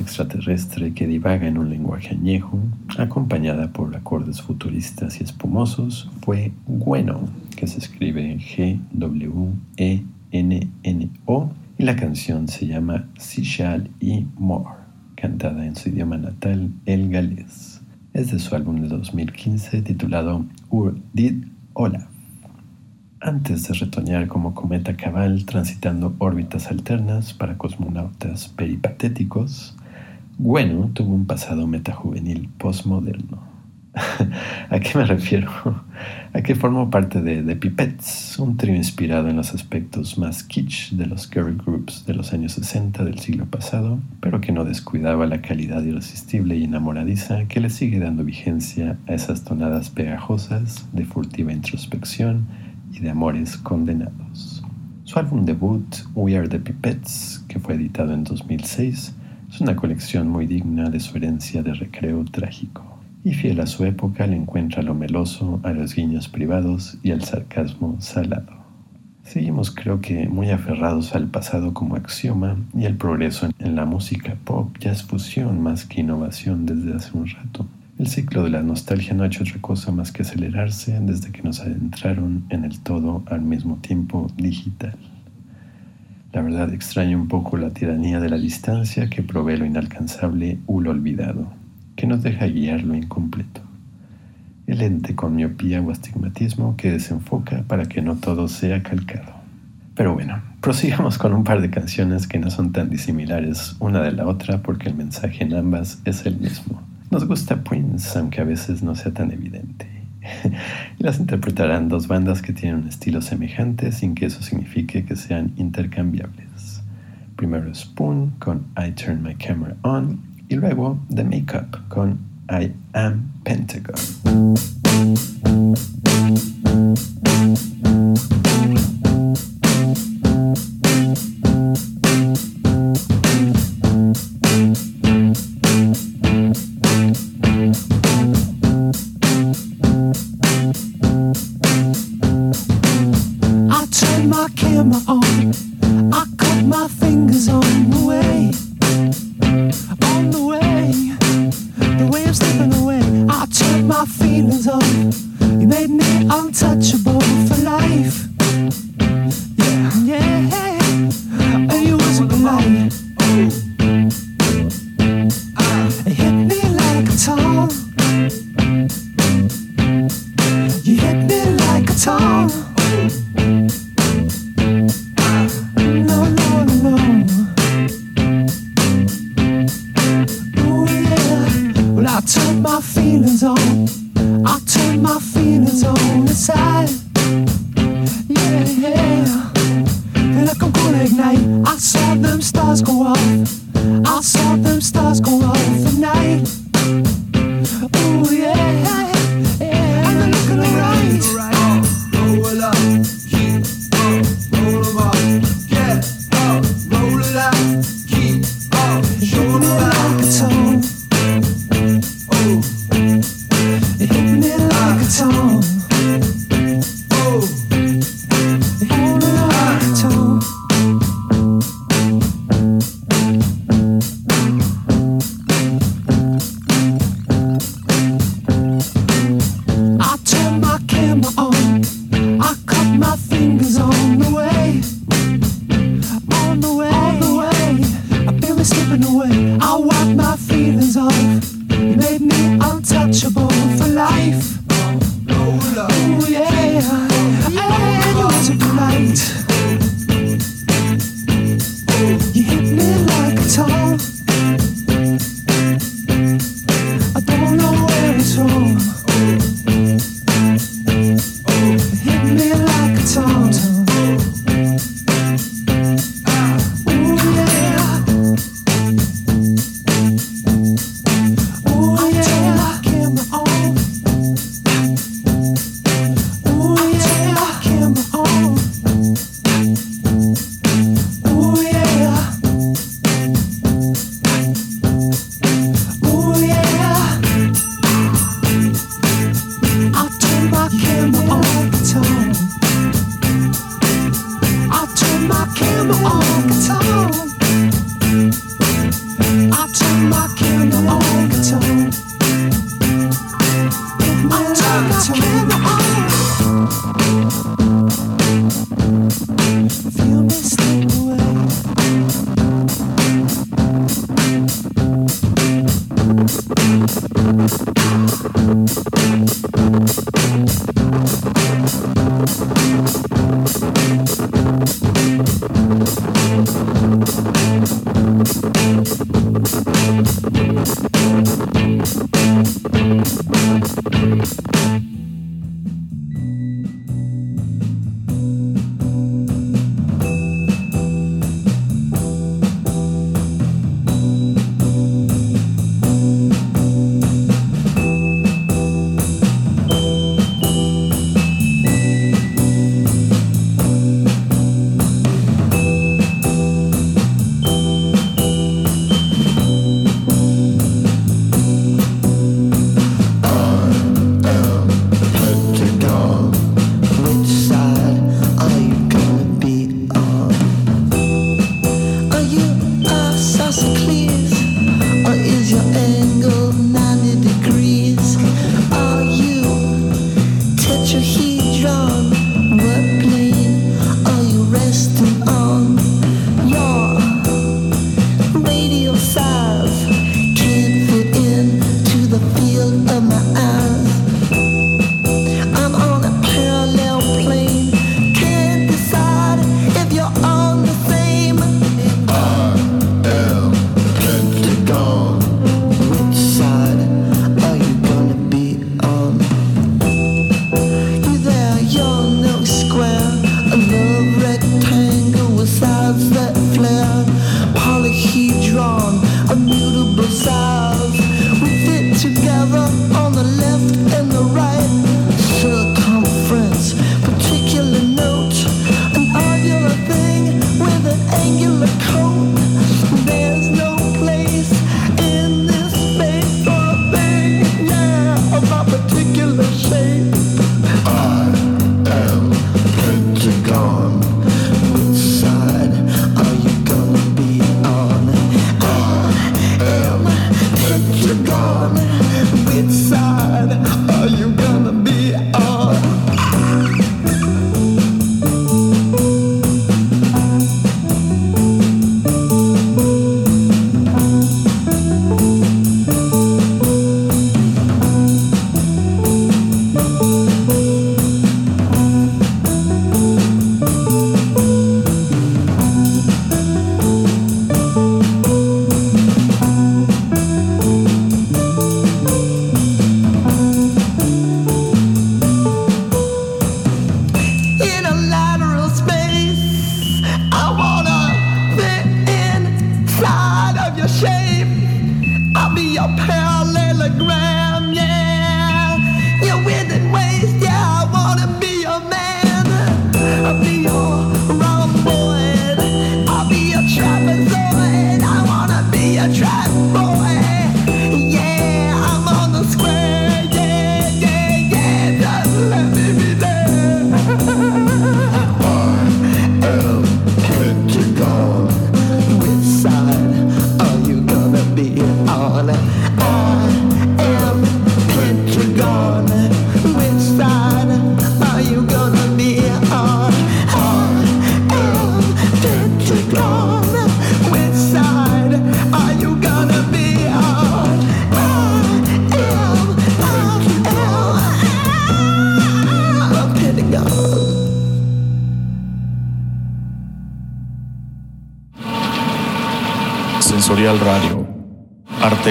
Extraterrestre que divaga en un lenguaje añejo, acompañada por acordes futuristas y espumosos, fue Bueno, que se escribe G-W-E-N-N-O, y la canción se llama Sishal y More, cantada en su idioma natal, el galés. Es de su álbum de 2015 titulado Ur Did Olaf antes de retoñar como cometa cabal transitando órbitas alternas para cosmonautas Bueno tuvo un pasado metajuvenil postmoderno. [LAUGHS] ¿A qué me refiero? A que formó parte de The Pipettes, un trío inspirado en los aspectos más kitsch de los girl groups de los años 60 del siglo pasado, pero que no descuidaba la calidad irresistible y enamoradiza que le sigue dando vigencia a esas tonadas pegajosas de furtiva introspección y de amores condenados. Su álbum debut, We Are the Pipettes, que fue editado en 2006, es una colección muy digna de su herencia de recreo trágico. Y fiel a su época, le encuentra lo meloso, a los guiños privados y al sarcasmo salado. Seguimos creo que muy aferrados al pasado como axioma y el progreso en la música pop ya es fusión más que innovación desde hace un rato. El ciclo de la nostalgia no ha hecho otra cosa más que acelerarse desde que nos adentraron en el todo al mismo tiempo digital. La verdad extraña un poco la tiranía de la distancia que provee lo inalcanzable u lo olvidado, que nos deja guiar lo incompleto. El ente con miopía o astigmatismo que desenfoca para que no todo sea calcado. Pero bueno, prosigamos con un par de canciones que no son tan disimilares una de la otra porque el mensaje en ambas es el mismo nos gusta Prince, aunque a veces no sea tan evidente. [LAUGHS] las interpretarán dos bandas que tienen un estilo semejante sin que eso signifique que sean intercambiables. Primero Spoon con I Turn My Camera On y luego The Makeup con I Am Pentagon. driven away. I wipe my feelings off. You made me untouchable for life. Oh yeah, and it was a good.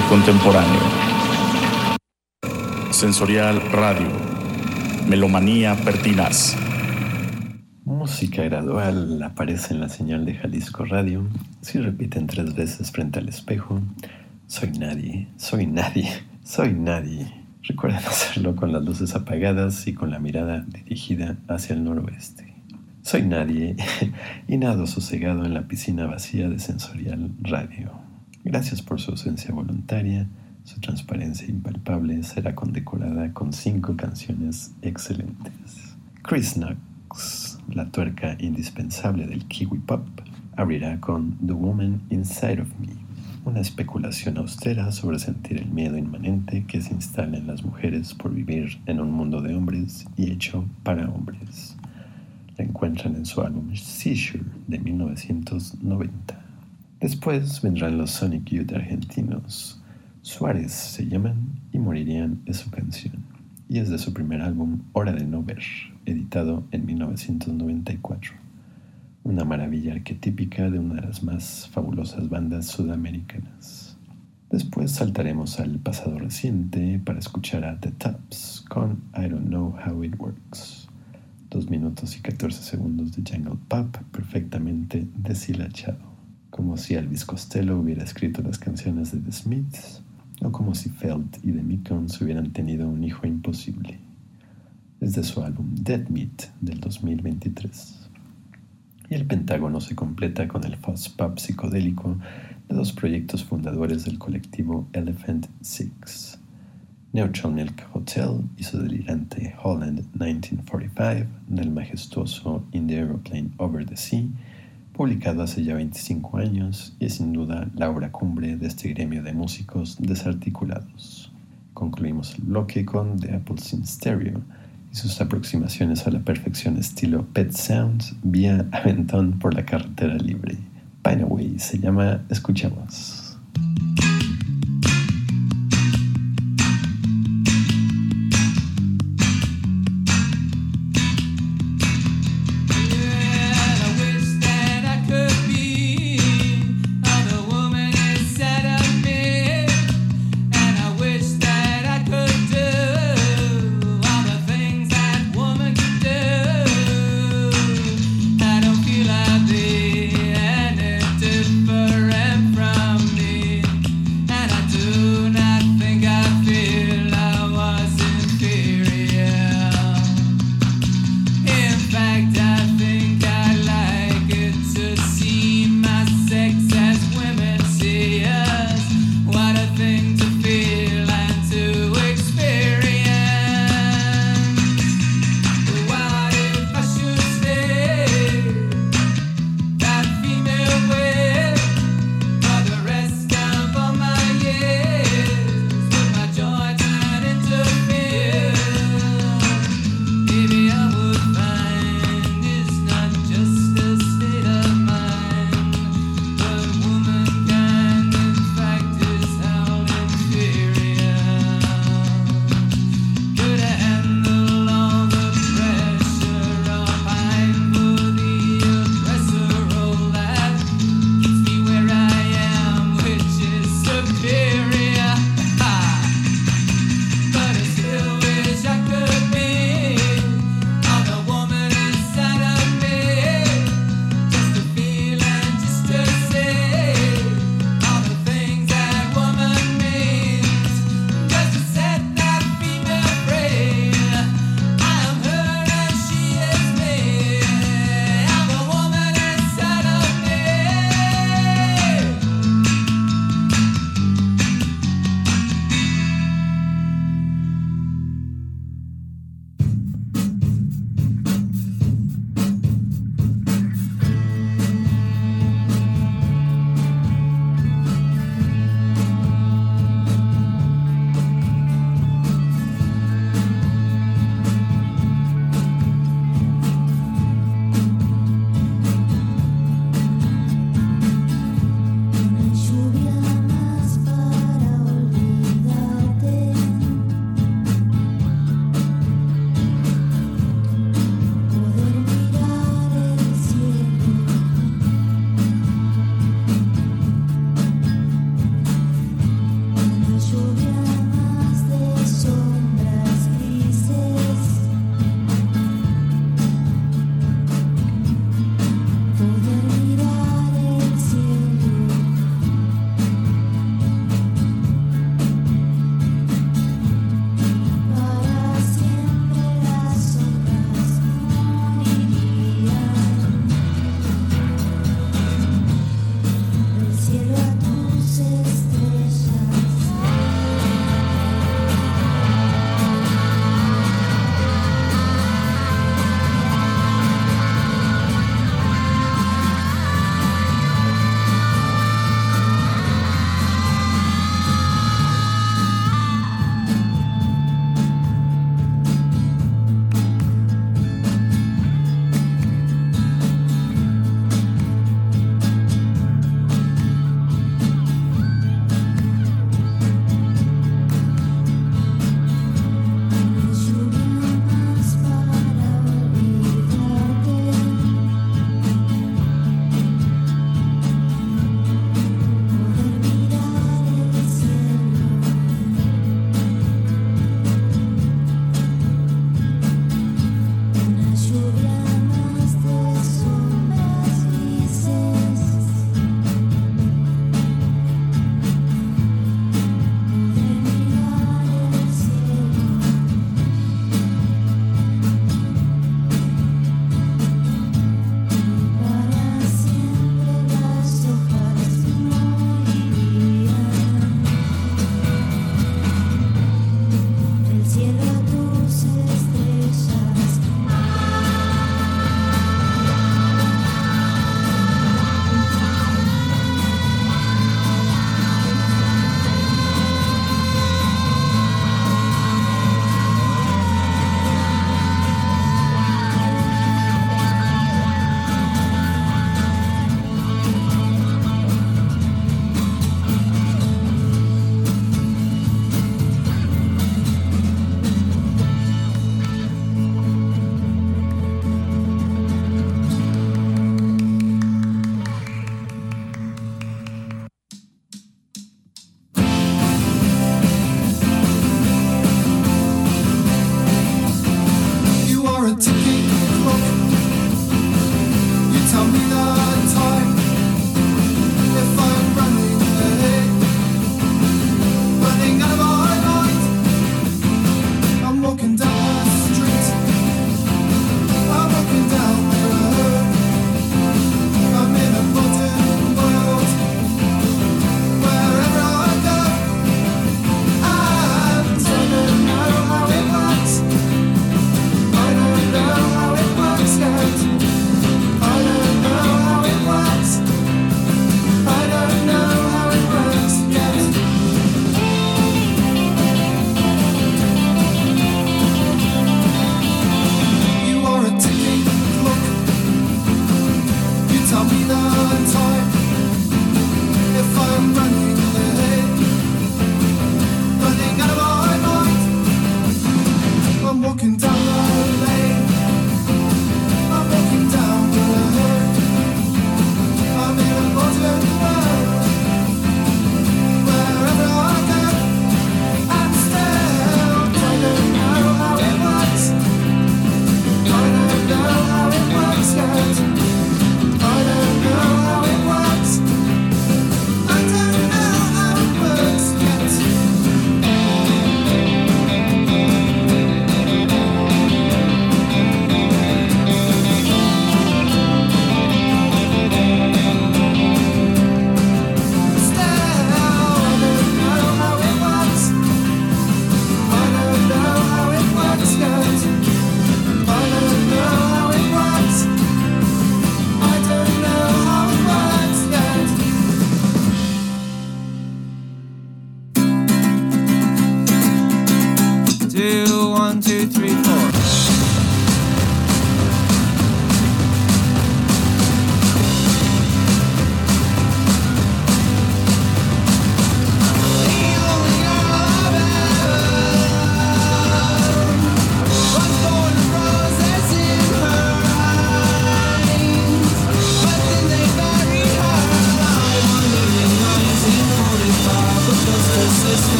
Contemporáneo. Sensorial Radio, melomanía pertinaz. Música gradual aparece en la señal de Jalisco Radio. Si repiten tres veces frente al espejo, soy nadie, soy nadie, soy nadie. Recuerden hacerlo con las luces apagadas y con la mirada dirigida hacia el noroeste. Soy nadie [LAUGHS] y nado sosegado en la piscina vacía de Sensorial Radio. Gracias por su ausencia voluntaria. Su transparencia impalpable será condecorada con cinco canciones excelentes. Chris Knox, la tuerca indispensable del kiwi pop, abrirá con The Woman Inside of Me, una especulación austera sobre sentir el miedo inmanente que se instala en las mujeres por vivir en un mundo de hombres y hecho para hombres. La encuentran en su álbum Seizure de 1990. Después vendrán los Sonic Youth argentinos. Suárez se llaman y morirían es su canción. Y es de su primer álbum, Hora de No Ver. editado en 1994. Una maravilla arquetípica de una de las más fabulosas bandas sudamericanas. Después saltaremos al pasado reciente para escuchar a The Tops con I Don't Know How It Works. Dos minutos y 14 segundos de Jungle Pop perfectamente deshilachado. Como si Elvis Costello hubiera escrito las canciones de The Smiths o como si Felt y The Mekons hubieran tenido un hijo imposible. Es de su álbum Dead Meat del 2023. Y el Pentágono se completa con el fuzz pop psicodélico de dos proyectos fundadores del colectivo Elephant Six. Neutral Milk Hotel y su delirante Holland 1945 del majestuoso In the Aeroplane Over the Sea publicado hace ya 25 años y es sin duda la obra cumbre de este gremio de músicos desarticulados. Concluimos el bloque con The Apple Sin Stereo y sus aproximaciones a la perfección estilo Pet Sounds vía aventón por la carretera libre. Pineaway se llama Escuchamos.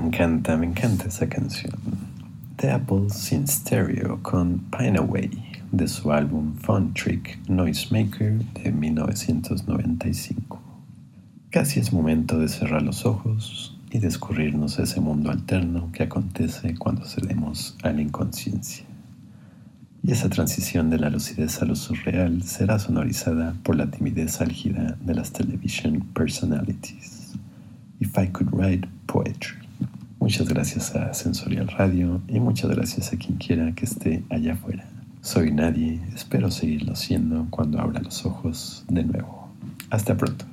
Encanta, me encanta esa canción. The Apples in Stereo con Pine Away de su álbum Fun Trick Noisemaker de 1995. Casi es momento de cerrar los ojos y descubrirnos ese mundo alterno que acontece cuando cedemos a la inconsciencia. Y esa transición de la lucidez a lo surreal será sonorizada por la timidez álgida de las television personalities. If I Could Write Poetry. Muchas gracias a Sensorial Radio y muchas gracias a quien quiera que esté allá afuera. Soy nadie, espero seguirlo siendo cuando abra los ojos de nuevo. Hasta pronto.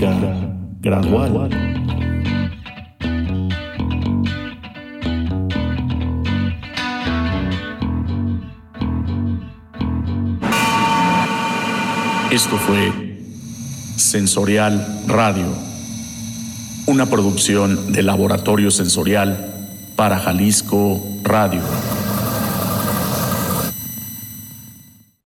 Gradual. Esto fue Sensorial Radio, una producción de Laboratorio Sensorial para Jalisco Radio.